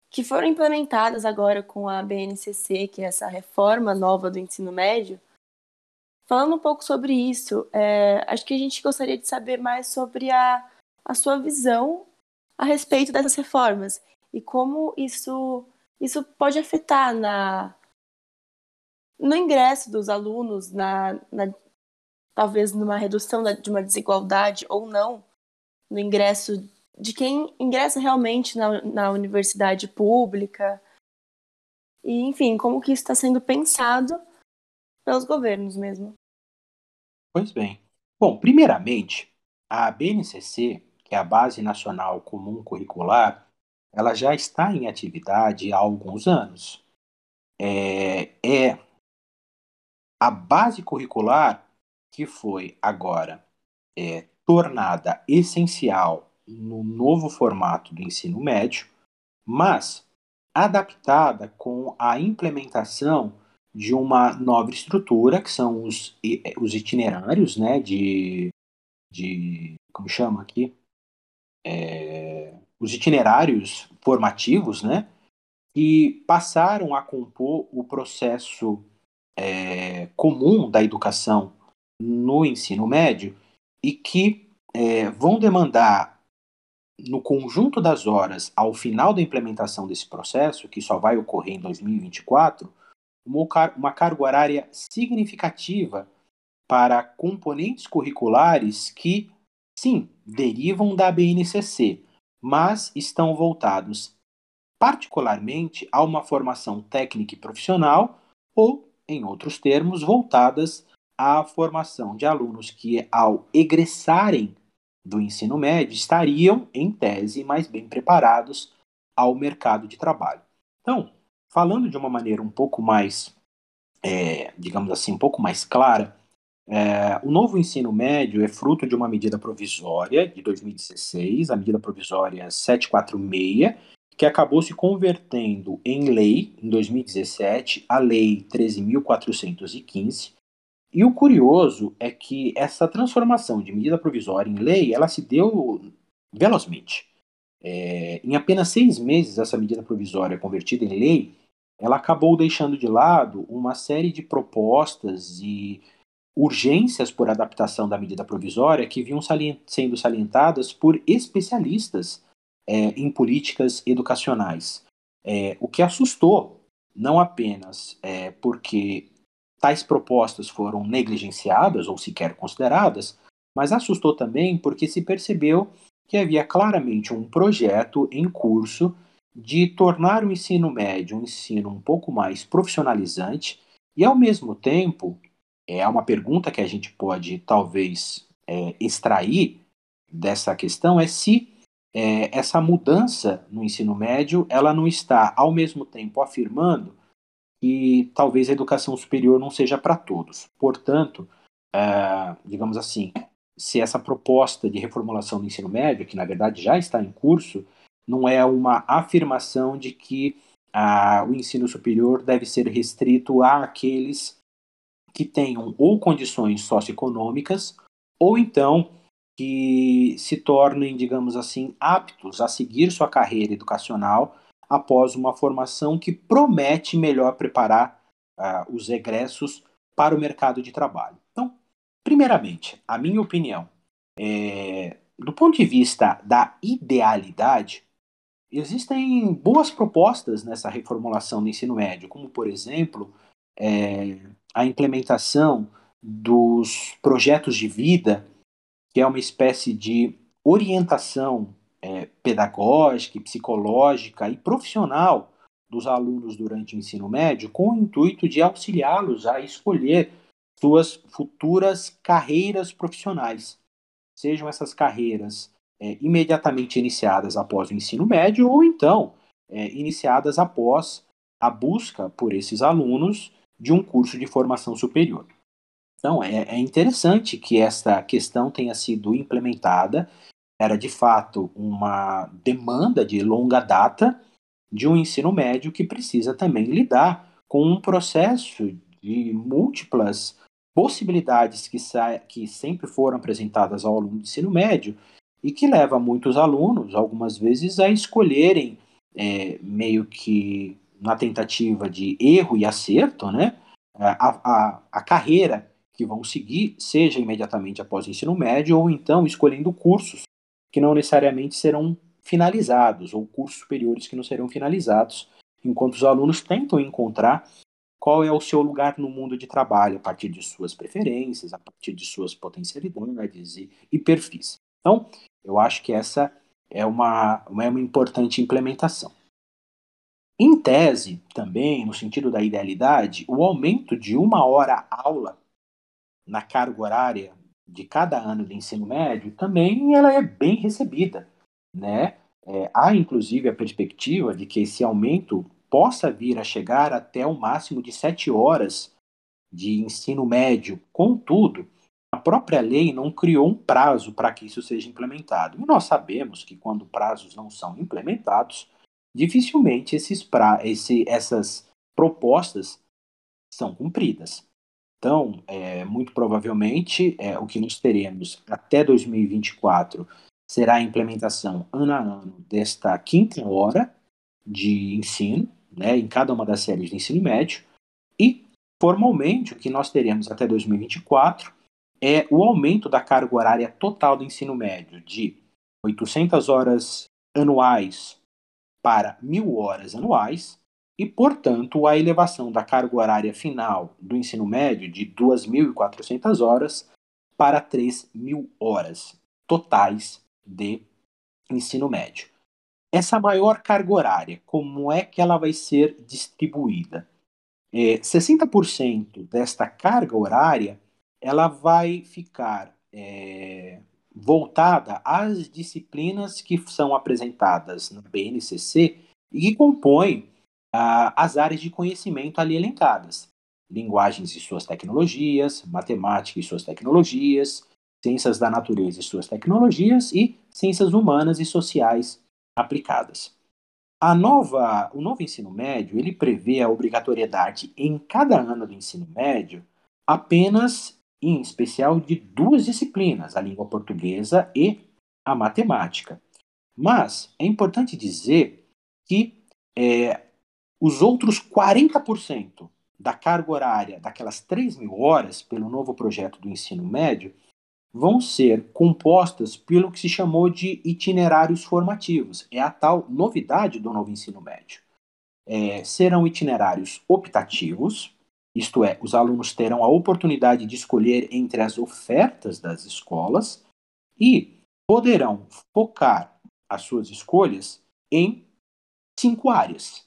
que foram implementadas agora com a BNCC, que é essa reforma nova do ensino médio. Falando um pouco sobre isso, é, acho que a gente gostaria de saber mais sobre a, a sua visão a respeito dessas reformas e como isso, isso pode afetar na, no ingresso dos alunos, na, na talvez numa redução de uma desigualdade ou não, no ingresso de quem ingressa realmente na, na universidade pública. E, enfim, como que isso está sendo pensado pelos governos mesmo. Pois bem. Bom, primeiramente, a BNCC, que é a Base Nacional Comum Curricular, ela já está em atividade há alguns anos. É, é a base curricular que foi agora é, tornada essencial no novo formato do ensino médio, mas adaptada com a implementação de uma nova estrutura, que são os, os itinerários, né, de, de como chama aqui? É, os itinerários formativos, né, que passaram a compor o processo é, comum da educação no ensino médio e que é, vão demandar, no conjunto das horas, ao final da implementação desse processo, que só vai ocorrer em 2024, uma, carga horária significativa para componentes curriculares que, sim, derivam da BNCC, mas estão voltados particularmente a uma formação técnica e profissional ou, em outros termos, voltadas à formação de alunos que, ao egressarem do ensino médio, estariam, em tese, mais bem preparados ao mercado de trabalho. Então, falando de uma maneira um pouco mais, é, digamos assim, um pouco mais clara, é, o novo ensino médio é fruto de uma medida provisória de 2016, a medida provisória 746, que acabou se convertendo em lei em 2017, a Lei 13.415, e o curioso é que essa transformação de medida provisória em lei, ela se deu velozmente. É, em apenas seis meses, essa medida provisória convertida em lei, ela acabou deixando de lado uma série de propostas e urgências por adaptação da medida provisória que vinham salient sendo salientadas por especialistas é, em políticas educacionais. É, o que assustou, não apenas é, porque tais propostas foram negligenciadas ou sequer consideradas, mas assustou também porque se percebeu que havia claramente um projeto em curso de tornar o ensino médio um ensino um pouco mais profissionalizante e, ao mesmo tempo, é uma pergunta que a gente pode talvez é, extrair dessa questão é se é, essa mudança no ensino médio ela não está ao mesmo tempo afirmando que talvez a educação superior não seja para todos. Portanto, é, digamos assim, se essa proposta de reformulação do ensino médio, que na verdade já está em curso, não é uma afirmação de que ah, o ensino superior deve ser restrito àqueles que tenham ou condições socioeconômicas ou então que se tornem, digamos assim, aptos a seguir sua carreira educacional após uma formação que promete melhor preparar uh, os egressos para o mercado de trabalho. Então, primeiramente, a minha opinião, é, do ponto de vista da idealidade, existem boas propostas nessa reformulação do ensino médio, como, por exemplo, é, a implementação dos projetos de vida, que é uma espécie de orientação é, pedagógica, psicológica e profissional dos alunos durante o ensino médio, com o intuito de auxiliá-los a escolher suas futuras carreiras profissionais, sejam essas carreiras é, imediatamente iniciadas após o ensino médio ou então é, iniciadas após a busca por esses alunos de um curso de formação superior. Então, é, é interessante que esta questão tenha sido implementada era de fato uma demanda de longa data de um ensino médio que precisa também lidar com um processo de múltiplas possibilidades que, que sempre foram apresentadas ao aluno do ensino médio e que leva muitos alunos, algumas vezes, a escolherem é, meio que na tentativa de erro e acerto, né, a, a, a carreira que vão seguir, seja imediatamente após o ensino médio ou então escolhendo cursos que não necessariamente serão finalizados, ou cursos superiores que não serão finalizados, enquanto os alunos tentam encontrar qual é o seu lugar no mundo de trabalho a partir de suas preferências, a partir de suas potencialidades e, e perfis. Então, eu acho que essa é uma, uma importante implementação. Em tese, também, no sentido da idealidade, o aumento de uma hora aula na carga horária de cada ano de ensino médio também ela é bem recebida, né? É, há inclusive a perspectiva de que esse aumento possa vir a chegar até o máximo de sete horas de ensino médio. Contudo, a própria lei não criou um prazo para que isso seja implementado. E nós sabemos que quando prazos não são implementados, dificilmente esses pra, esse, essas propostas são cumpridas. Então, é, muito provavelmente, é, o que nós teremos até 2024 será a implementação ano a ano desta quinta hora de ensino, né, em cada uma das séries de ensino médio, e formalmente o que nós teremos até 2024 é o aumento da carga horária total do ensino médio de 800 horas anuais para mil horas anuais e, portanto, a elevação da carga horária final do ensino médio de 2.400 horas para 3.000 horas totais de ensino médio. Essa maior carga horária, como é que ela vai ser distribuída? É, 60% desta carga horária ela vai ficar é, voltada às disciplinas que são apresentadas na BNCC e que compõem as áreas de conhecimento ali elencadas: linguagens e suas tecnologias, matemática e suas tecnologias, ciências da natureza e suas tecnologias e ciências humanas e sociais aplicadas. A nova, o novo ensino médio ele prevê a obrigatoriedade em cada ano do ensino médio apenas em especial de duas disciplinas, a língua portuguesa e a matemática. Mas é importante dizer que é, os outros 40% da carga horária daquelas 3 mil horas pelo novo projeto do ensino médio vão ser compostas pelo que se chamou de itinerários formativos. É a tal novidade do novo ensino médio. É, serão itinerários optativos, isto é, os alunos terão a oportunidade de escolher entre as ofertas das escolas e poderão focar as suas escolhas em cinco áreas.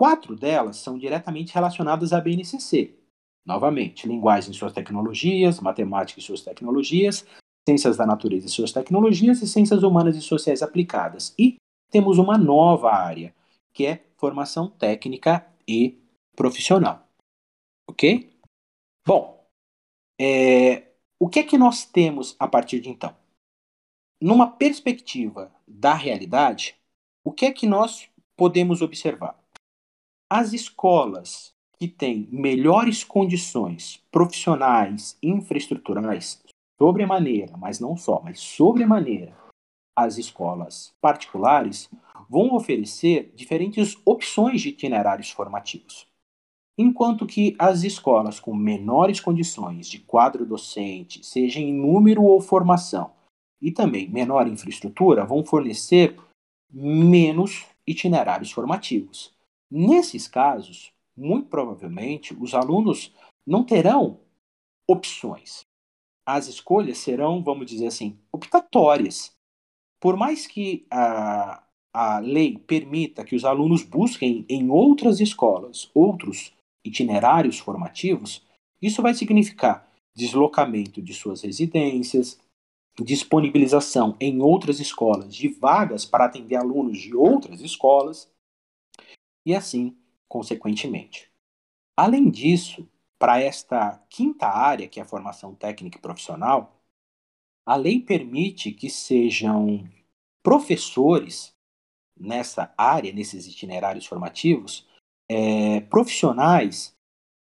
Quatro delas são diretamente relacionadas à BNCC. Novamente, linguagem e suas tecnologias, matemática e suas tecnologias, ciências da natureza e suas tecnologias e ciências humanas e sociais aplicadas. E temos uma nova área, que é formação técnica e profissional. Ok? Bom, é, o que é que nós temos a partir de então? Numa perspectiva da realidade, o que é que nós podemos observar? As escolas que têm melhores condições profissionais, infraestruturais, sobremaneira, mas não só, mas sobremaneira, as escolas particulares vão oferecer diferentes opções de itinerários formativos enquanto que as escolas com menores condições de quadro docente, seja em número ou formação, e também menor infraestrutura, vão fornecer menos itinerários formativos. Nesses casos, muito provavelmente, os alunos não terão opções. As escolhas serão, vamos dizer assim, optatórias. Por mais que a, a lei permita que os alunos busquem em outras escolas outros itinerários formativos, isso vai significar deslocamento de suas residências, disponibilização em outras escolas de vagas para atender alunos de outras escolas e assim consequentemente. Além disso, para esta quinta área, que é a formação técnica e profissional, a lei permite que sejam professores nessa área, nesses itinerários formativos, é, profissionais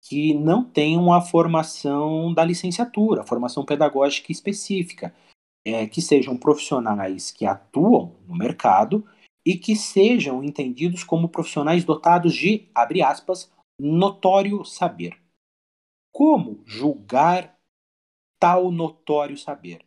que não tenham a formação da licenciatura, a formação pedagógica específica, é, que sejam profissionais que atuam no mercado e que sejam entendidos como profissionais dotados de, abre aspas, notório saber. Como julgar tal notório saber?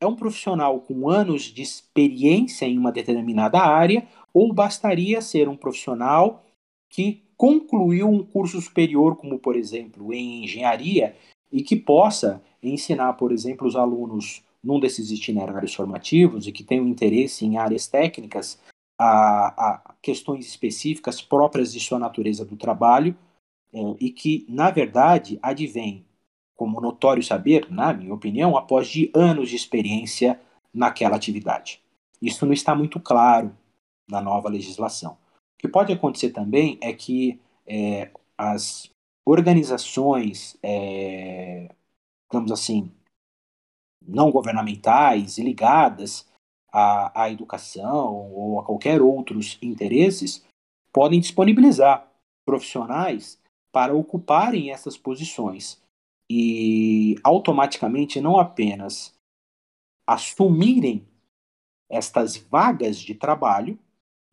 É um profissional com anos de experiência em uma determinada área ou bastaria ser um profissional que concluiu um curso superior, como por exemplo em engenharia, e que possa ensinar, por exemplo, os alunos num desses itinerários formativos e que tenham interesse em áreas técnicas, a, a questões específicas próprias de sua natureza do trabalho, é, e que, na verdade, advém, como notório saber, na minha opinião, após de anos de experiência naquela atividade. Isso não está muito claro na nova legislação. O que pode acontecer também é que é, as organizações, é, digamos assim, não governamentais e ligadas à, à educação ou a qualquer outros interesses podem disponibilizar profissionais para ocuparem essas posições e automaticamente não apenas assumirem estas vagas de trabalho,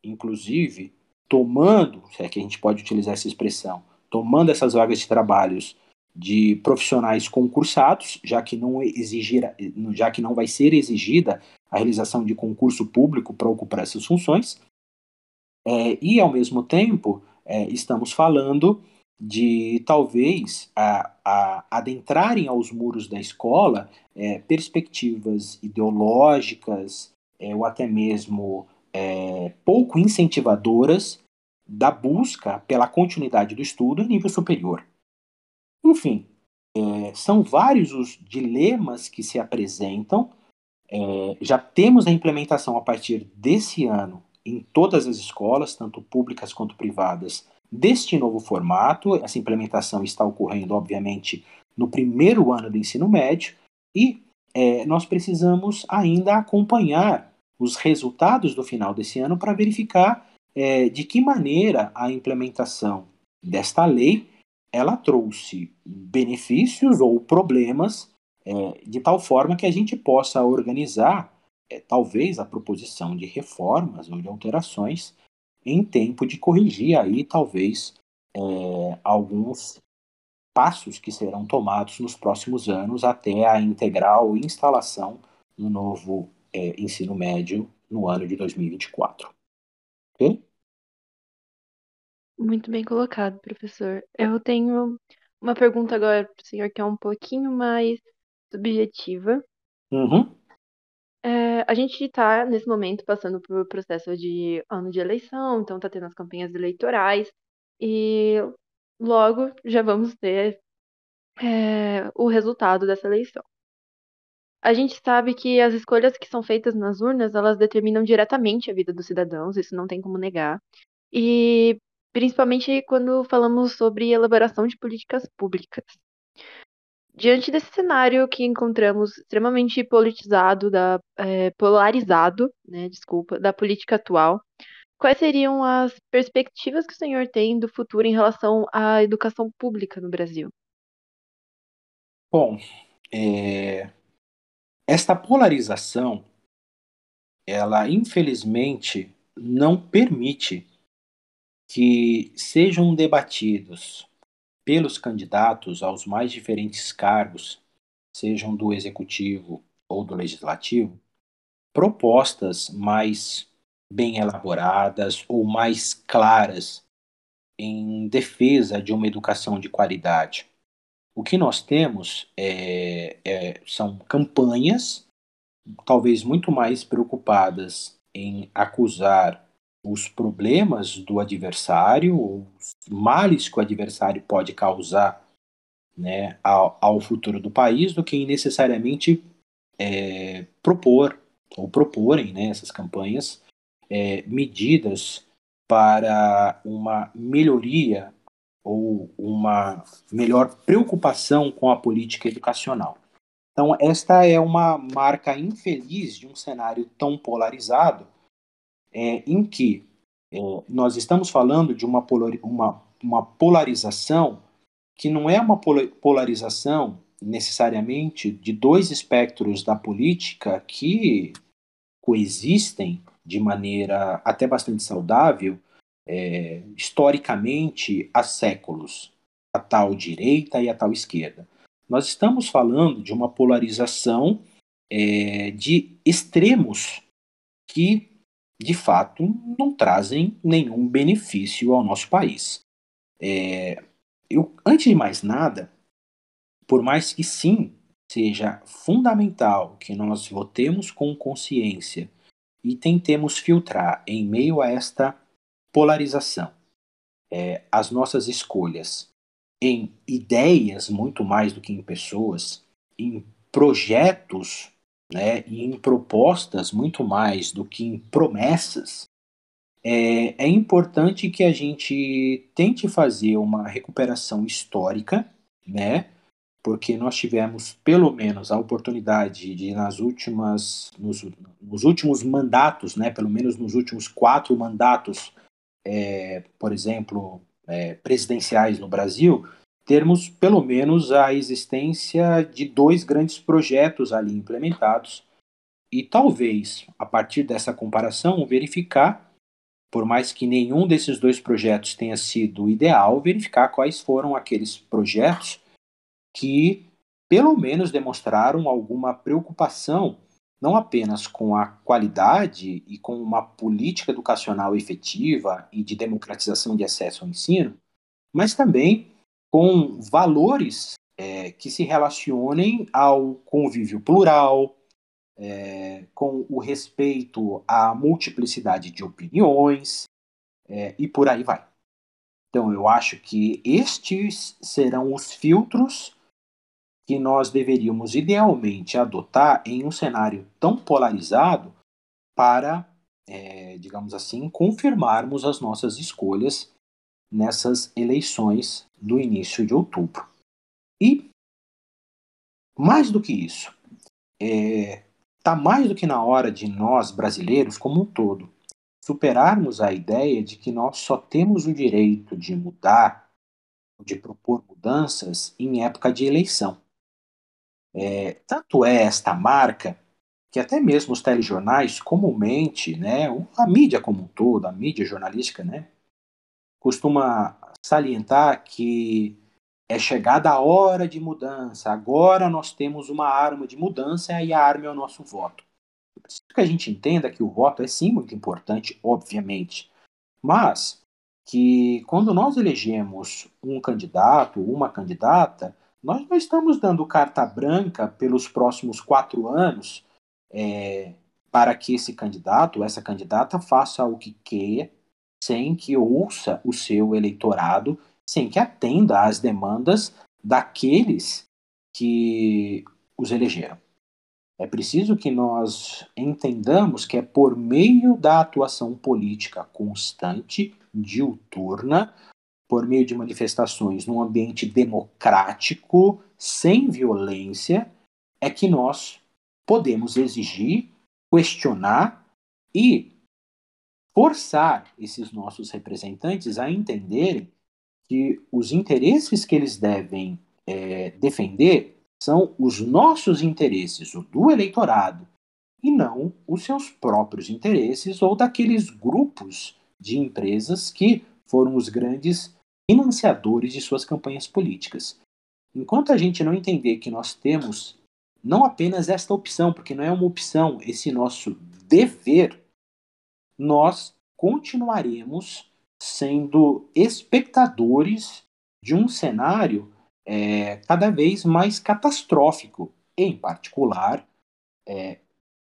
inclusive tomando, se é que a gente pode utilizar essa expressão, tomando essas vagas de trabalhos de profissionais concursados, já que não exigir, já que não vai ser exigida a realização de concurso público para ocupar essas funções, é, e ao mesmo tempo é, estamos falando de talvez a, a, adentrarem aos muros da escola é, perspectivas ideológicas é, ou até mesmo é, pouco incentivadoras da busca pela continuidade do estudo em nível superior. Enfim, é, são vários os dilemas que se apresentam. É, já temos a implementação a partir desse ano em todas as escolas, tanto públicas quanto privadas, deste novo formato. Essa implementação está ocorrendo, obviamente, no primeiro ano do ensino médio e é, nós precisamos ainda acompanhar os resultados do final desse ano para verificar é, de que maneira a implementação desta lei ela trouxe benefícios ou problemas é, de tal forma que a gente possa organizar é, talvez a proposição de reformas ou de alterações em tempo de corrigir aí talvez é, alguns passos que serão tomados nos próximos anos até a integral instalação no novo é, ensino médio no ano de 2024. Ok? Muito bem colocado, professor. Eu tenho uma pergunta agora para o senhor que é um pouquinho mais subjetiva. Uhum. É, a gente está, nesse momento, passando por processo de ano de eleição, então está tendo as campanhas eleitorais, e logo já vamos ter é, o resultado dessa eleição. A gente sabe que as escolhas que são feitas nas urnas, elas determinam diretamente a vida dos cidadãos, isso não tem como negar. E principalmente quando falamos sobre elaboração de políticas públicas. Diante desse cenário que encontramos extremamente politizado, da, é, polarizado, né, desculpa, da política atual, quais seriam as perspectivas que o senhor tem do futuro em relação à educação pública no Brasil? Bom, é, esta polarização, ela infelizmente não permite que sejam debatidos pelos candidatos aos mais diferentes cargos, sejam do executivo ou do legislativo, propostas mais bem elaboradas ou mais claras em defesa de uma educação de qualidade. O que nós temos é, é, são campanhas, talvez muito mais preocupadas em acusar os problemas do adversário, os males que o adversário pode causar né, ao, ao futuro do país, do que necessariamente é, propor ou proporem né, essas campanhas é, medidas para uma melhoria ou uma melhor preocupação com a política educacional. Então, esta é uma marca infeliz de um cenário tão polarizado é, em que é, nós estamos falando de uma, uma, uma polarização que não é uma polarização necessariamente de dois espectros da política que coexistem de maneira até bastante saudável, é, historicamente, há séculos, a tal direita e a tal esquerda. Nós estamos falando de uma polarização é, de extremos que de fato, não trazem nenhum benefício ao nosso país. É, eu, antes de mais nada, por mais que sim seja fundamental que nós votemos com consciência e tentemos filtrar em meio a esta polarização é, as nossas escolhas em ideias muito mais do que em pessoas, em projetos né, e em propostas muito mais do que em promessas, é, é importante que a gente tente fazer uma recuperação histórica, né? Porque nós tivemos pelo menos a oportunidade de nas últimas nos, nos últimos mandatos, né? Pelo menos nos últimos quatro mandatos, é, por exemplo, é, presidenciais no Brasil, termos pelo menos a existência de dois grandes projetos ali implementados e talvez a partir dessa comparação verificar por mais que nenhum desses dois projetos tenha sido ideal, verificar quais foram aqueles projetos que, pelo menos, demonstraram alguma preocupação, não apenas com a qualidade e com uma política educacional efetiva e de democratização de acesso ao ensino, mas também com valores é, que se relacionem ao convívio plural, é, com o respeito à multiplicidade de opiniões é, e por aí vai. Então, eu acho que estes serão os filtros que nós deveríamos idealmente adotar em um cenário tão polarizado para, é, digamos assim, confirmarmos as nossas escolhas nessas eleições do início de outubro. E, mais do que isso, é, Está mais do que na hora de nós, brasileiros como um todo, superarmos a ideia de que nós só temos o direito de mudar, de propor mudanças em época de eleição. É, tanto é esta marca que até mesmo os telejornais comumente, né, a mídia como um todo, a mídia jornalística, né, costuma salientar que é chegada a hora de mudança. Agora nós temos uma arma de mudança e a arma é o nosso voto. É preciso que a gente entenda que o voto é sim muito importante, obviamente, mas que quando nós elegemos um candidato, uma candidata, nós não estamos dando carta branca pelos próximos quatro anos é, para que esse candidato, essa candidata, faça o que quer, sem que ouça o seu eleitorado sem que atenda às demandas daqueles que os elegeram. É preciso que nós entendamos que é por meio da atuação política constante, diuturna, por meio de manifestações num ambiente democrático, sem violência, é que nós podemos exigir, questionar e forçar esses nossos representantes a entenderem que os interesses que eles devem é, defender são os nossos interesses, o do eleitorado, e não os seus próprios interesses ou daqueles grupos de empresas que foram os grandes financiadores de suas campanhas políticas. Enquanto a gente não entender que nós temos não apenas esta opção, porque não é uma opção, esse nosso dever, nós continuaremos sendo espectadores de um cenário é, cada vez mais catastrófico, em particular é,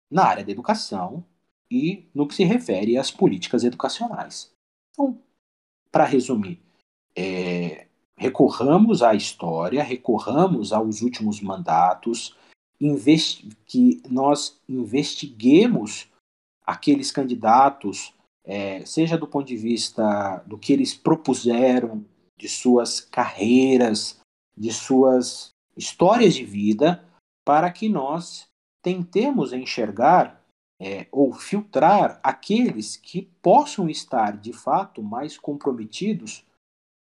na área da educação e no que se refere às políticas educacionais. Então, para resumir, é, recorramos à história, recorramos aos últimos mandatos, que nós investiguemos aqueles candidatos é, seja do ponto de vista do que eles propuseram, de suas carreiras, de suas histórias de vida, para que nós tentemos enxergar é, ou filtrar aqueles que possam estar de fato mais comprometidos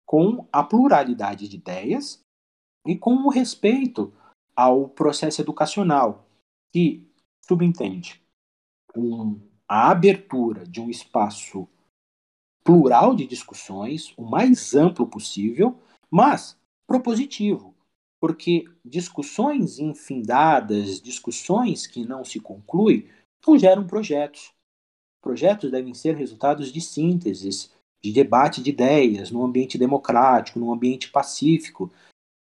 com a pluralidade de ideias e com o respeito ao processo educacional, que subentende um a abertura de um espaço plural de discussões, o mais amplo possível, mas propositivo, porque discussões infindadas, discussões que não se concluem, não geram projetos. Projetos devem ser resultados de sínteses, de debate de ideias, num ambiente democrático, num ambiente pacífico,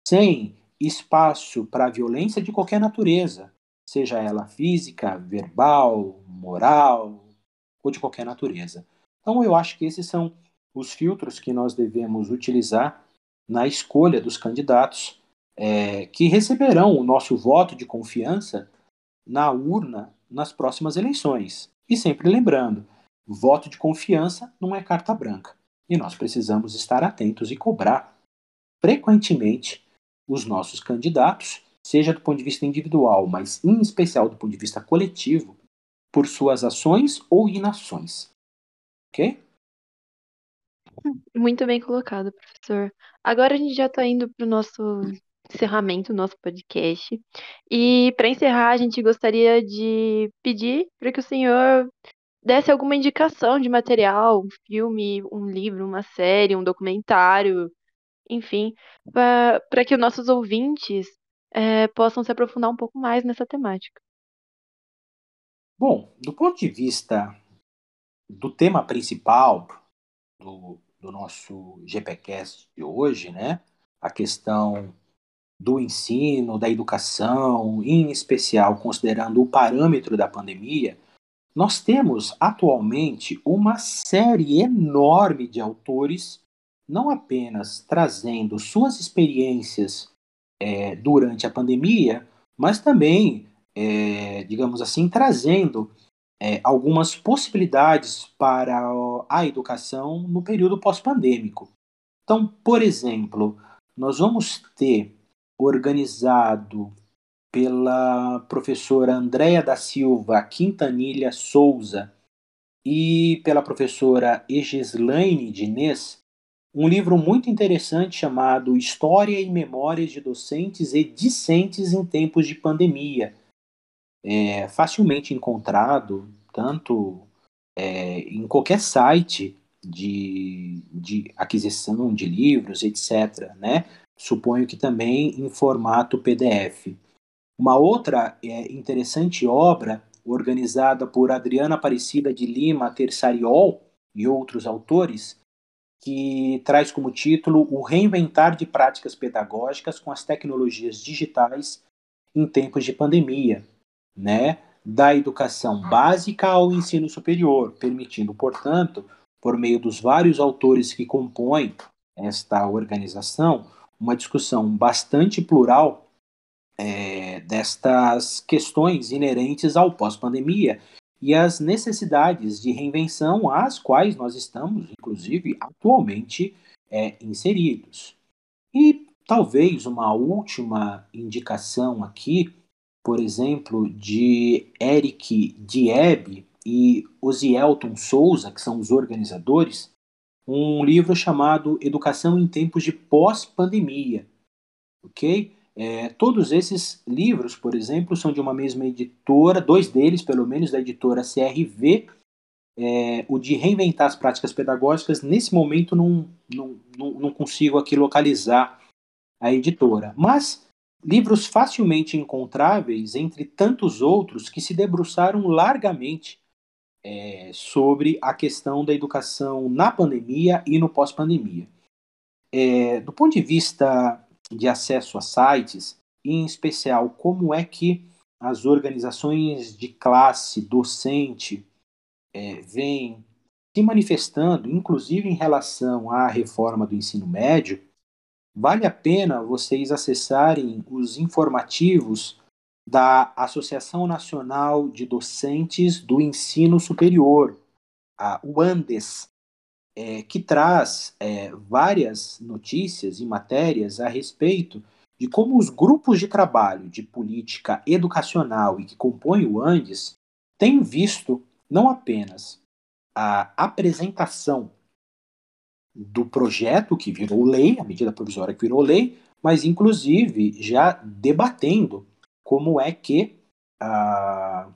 sem espaço para violência de qualquer natureza, seja ela física, verbal, moral ou de qualquer natureza. Então, eu acho que esses são os filtros que nós devemos utilizar na escolha dos candidatos é, que receberão o nosso voto de confiança na urna nas próximas eleições. E sempre lembrando, voto de confiança não é carta branca. E nós precisamos estar atentos e cobrar frequentemente os nossos candidatos, seja do ponto de vista individual, mas em especial do ponto de vista coletivo, por suas ações ou inações. Ok? Muito bem colocado, professor. Agora a gente já está indo para o nosso encerramento nosso podcast. E para encerrar, a gente gostaria de pedir para que o senhor desse alguma indicação de material, um filme, um livro, uma série, um documentário, enfim, para que os nossos ouvintes é, possam se aprofundar um pouco mais nessa temática. Bom, do ponto de vista do tema principal do, do nosso GPCast de hoje, né, a questão do ensino, da educação, em especial considerando o parâmetro da pandemia, nós temos atualmente uma série enorme de autores, não apenas trazendo suas experiências é, durante a pandemia, mas também, é, digamos assim, trazendo é, algumas possibilidades para a educação no período pós-pandêmico. Então, por exemplo, nós vamos ter organizado pela professora Andréa da Silva Quintanilha Souza e pela professora Egislaine Diniz, um livro muito interessante chamado História e Memórias de Docentes e Discentes em Tempos de Pandemia. É facilmente encontrado, tanto é, em qualquer site de, de aquisição de livros, etc. Né? Suponho que também em formato PDF. Uma outra é, interessante obra, organizada por Adriana Aparecida de Lima Terçariol e outros autores, que traz como título O Reinventar de Práticas Pedagógicas com as Tecnologias Digitais em Tempos de Pandemia, né? da educação básica ao ensino superior, permitindo, portanto, por meio dos vários autores que compõem esta organização, uma discussão bastante plural é, destas questões inerentes ao pós-pandemia e as necessidades de reinvenção às quais nós estamos, inclusive, atualmente é, inseridos. E talvez uma última indicação aqui, por exemplo, de Eric Dieb e Osielton Souza, que são os organizadores, um livro chamado Educação em Tempos de Pós-Pandemia, ok? É, todos esses livros, por exemplo, são de uma mesma editora, dois deles, pelo menos, da editora CRV. É, o de reinventar as práticas pedagógicas, nesse momento não, não, não, consigo aqui localizar a editora. Mas livros facilmente encontráveis entre tantos outros que se debruçaram largamente é, sobre a questão da educação na pandemia e no pós-pandemia. É, do ponto de vista de acesso a sites, em especial como é que as organizações de classe docente é, vêm se manifestando, inclusive em relação à reforma do ensino médio, vale a pena vocês acessarem os informativos da Associação Nacional de Docentes do Ensino Superior, a UANDES, é, que traz é, várias notícias e matérias a respeito de como os grupos de trabalho de política educacional e que compõem o Andes têm visto não apenas a apresentação do projeto que virou lei, a medida provisória que virou lei, mas inclusive já debatendo como é que a,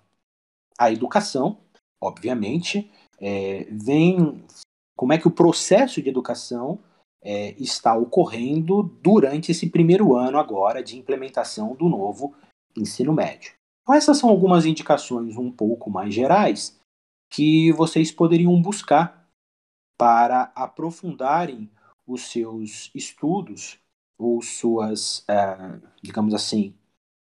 a educação, obviamente, é, vem como é que o processo de educação é, está ocorrendo durante esse primeiro ano agora de implementação do novo ensino médio. Então, essas são algumas indicações um pouco mais gerais que vocês poderiam buscar para aprofundarem os seus estudos ou suas, uh, digamos assim,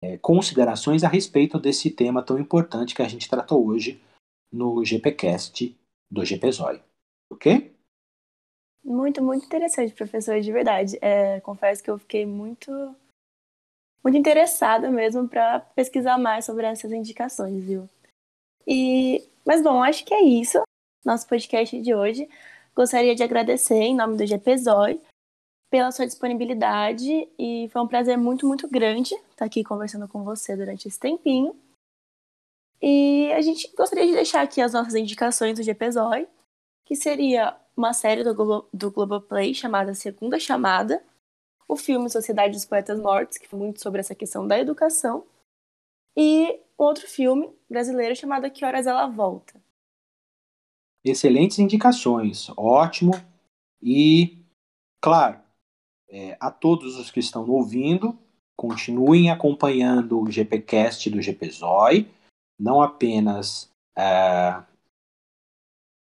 é, considerações a respeito desse tema tão importante que a gente tratou hoje no GPcast do GPZOI. Ok? Muito, muito interessante, professor, de verdade. É, confesso que eu fiquei muito, muito interessada mesmo para pesquisar mais sobre essas indicações, viu? E, mas bom, acho que é isso. Nosso podcast de hoje. Gostaria de agradecer em nome do GPZOI pela sua disponibilidade e foi um prazer muito, muito grande estar aqui conversando com você durante esse tempinho. E a gente gostaria de deixar aqui as nossas indicações do GPZOI, que seria uma série do, Globo, do Globoplay chamada Segunda Chamada, o filme Sociedade dos Poetas Mortos, que foi muito sobre essa questão da educação, e outro filme brasileiro chamado Que Horas Ela Volta. Excelentes indicações, ótimo. E, claro, é, a todos os que estão ouvindo, continuem acompanhando o GPcast do GPZOI, não apenas é,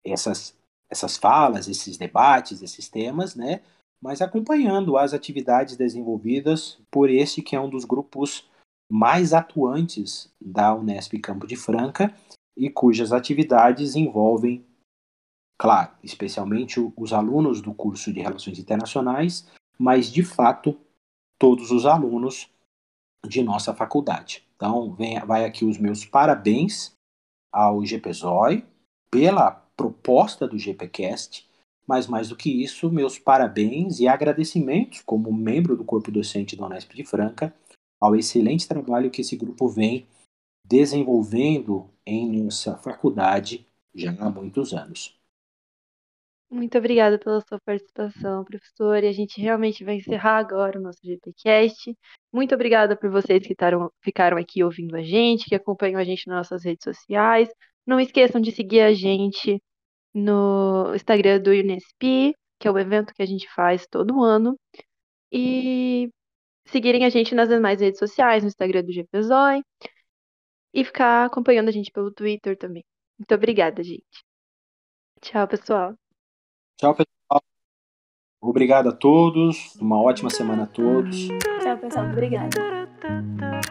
essas, essas falas, esses debates, esses temas, né, mas acompanhando as atividades desenvolvidas por esse que é um dos grupos mais atuantes da Unesp Campo de Franca e cujas atividades envolvem, claro, especialmente os alunos do curso de Relações Internacionais mas de fato todos os alunos de nossa faculdade. Então, vem, vai aqui os meus parabéns ao GPZOI pela proposta do GPcast, mas mais do que isso, meus parabéns e agradecimentos como membro do corpo docente da Unesp de Franca ao excelente trabalho que esse grupo vem desenvolvendo em nossa faculdade já há muitos anos. Muito obrigada pela sua participação, professor. E a gente realmente vai encerrar agora o nosso GPcast. Muito obrigada por vocês que taram, ficaram aqui ouvindo a gente, que acompanham a gente nas nossas redes sociais. Não esqueçam de seguir a gente no Instagram do Unesp, que é o evento que a gente faz todo ano. E seguirem a gente nas demais redes sociais, no Instagram do GPZOI. E ficar acompanhando a gente pelo Twitter também. Muito obrigada, gente. Tchau, pessoal. Tchau, pessoal. Obrigado a todos. Uma ótima semana a todos. Tchau, pessoal. Obrigada.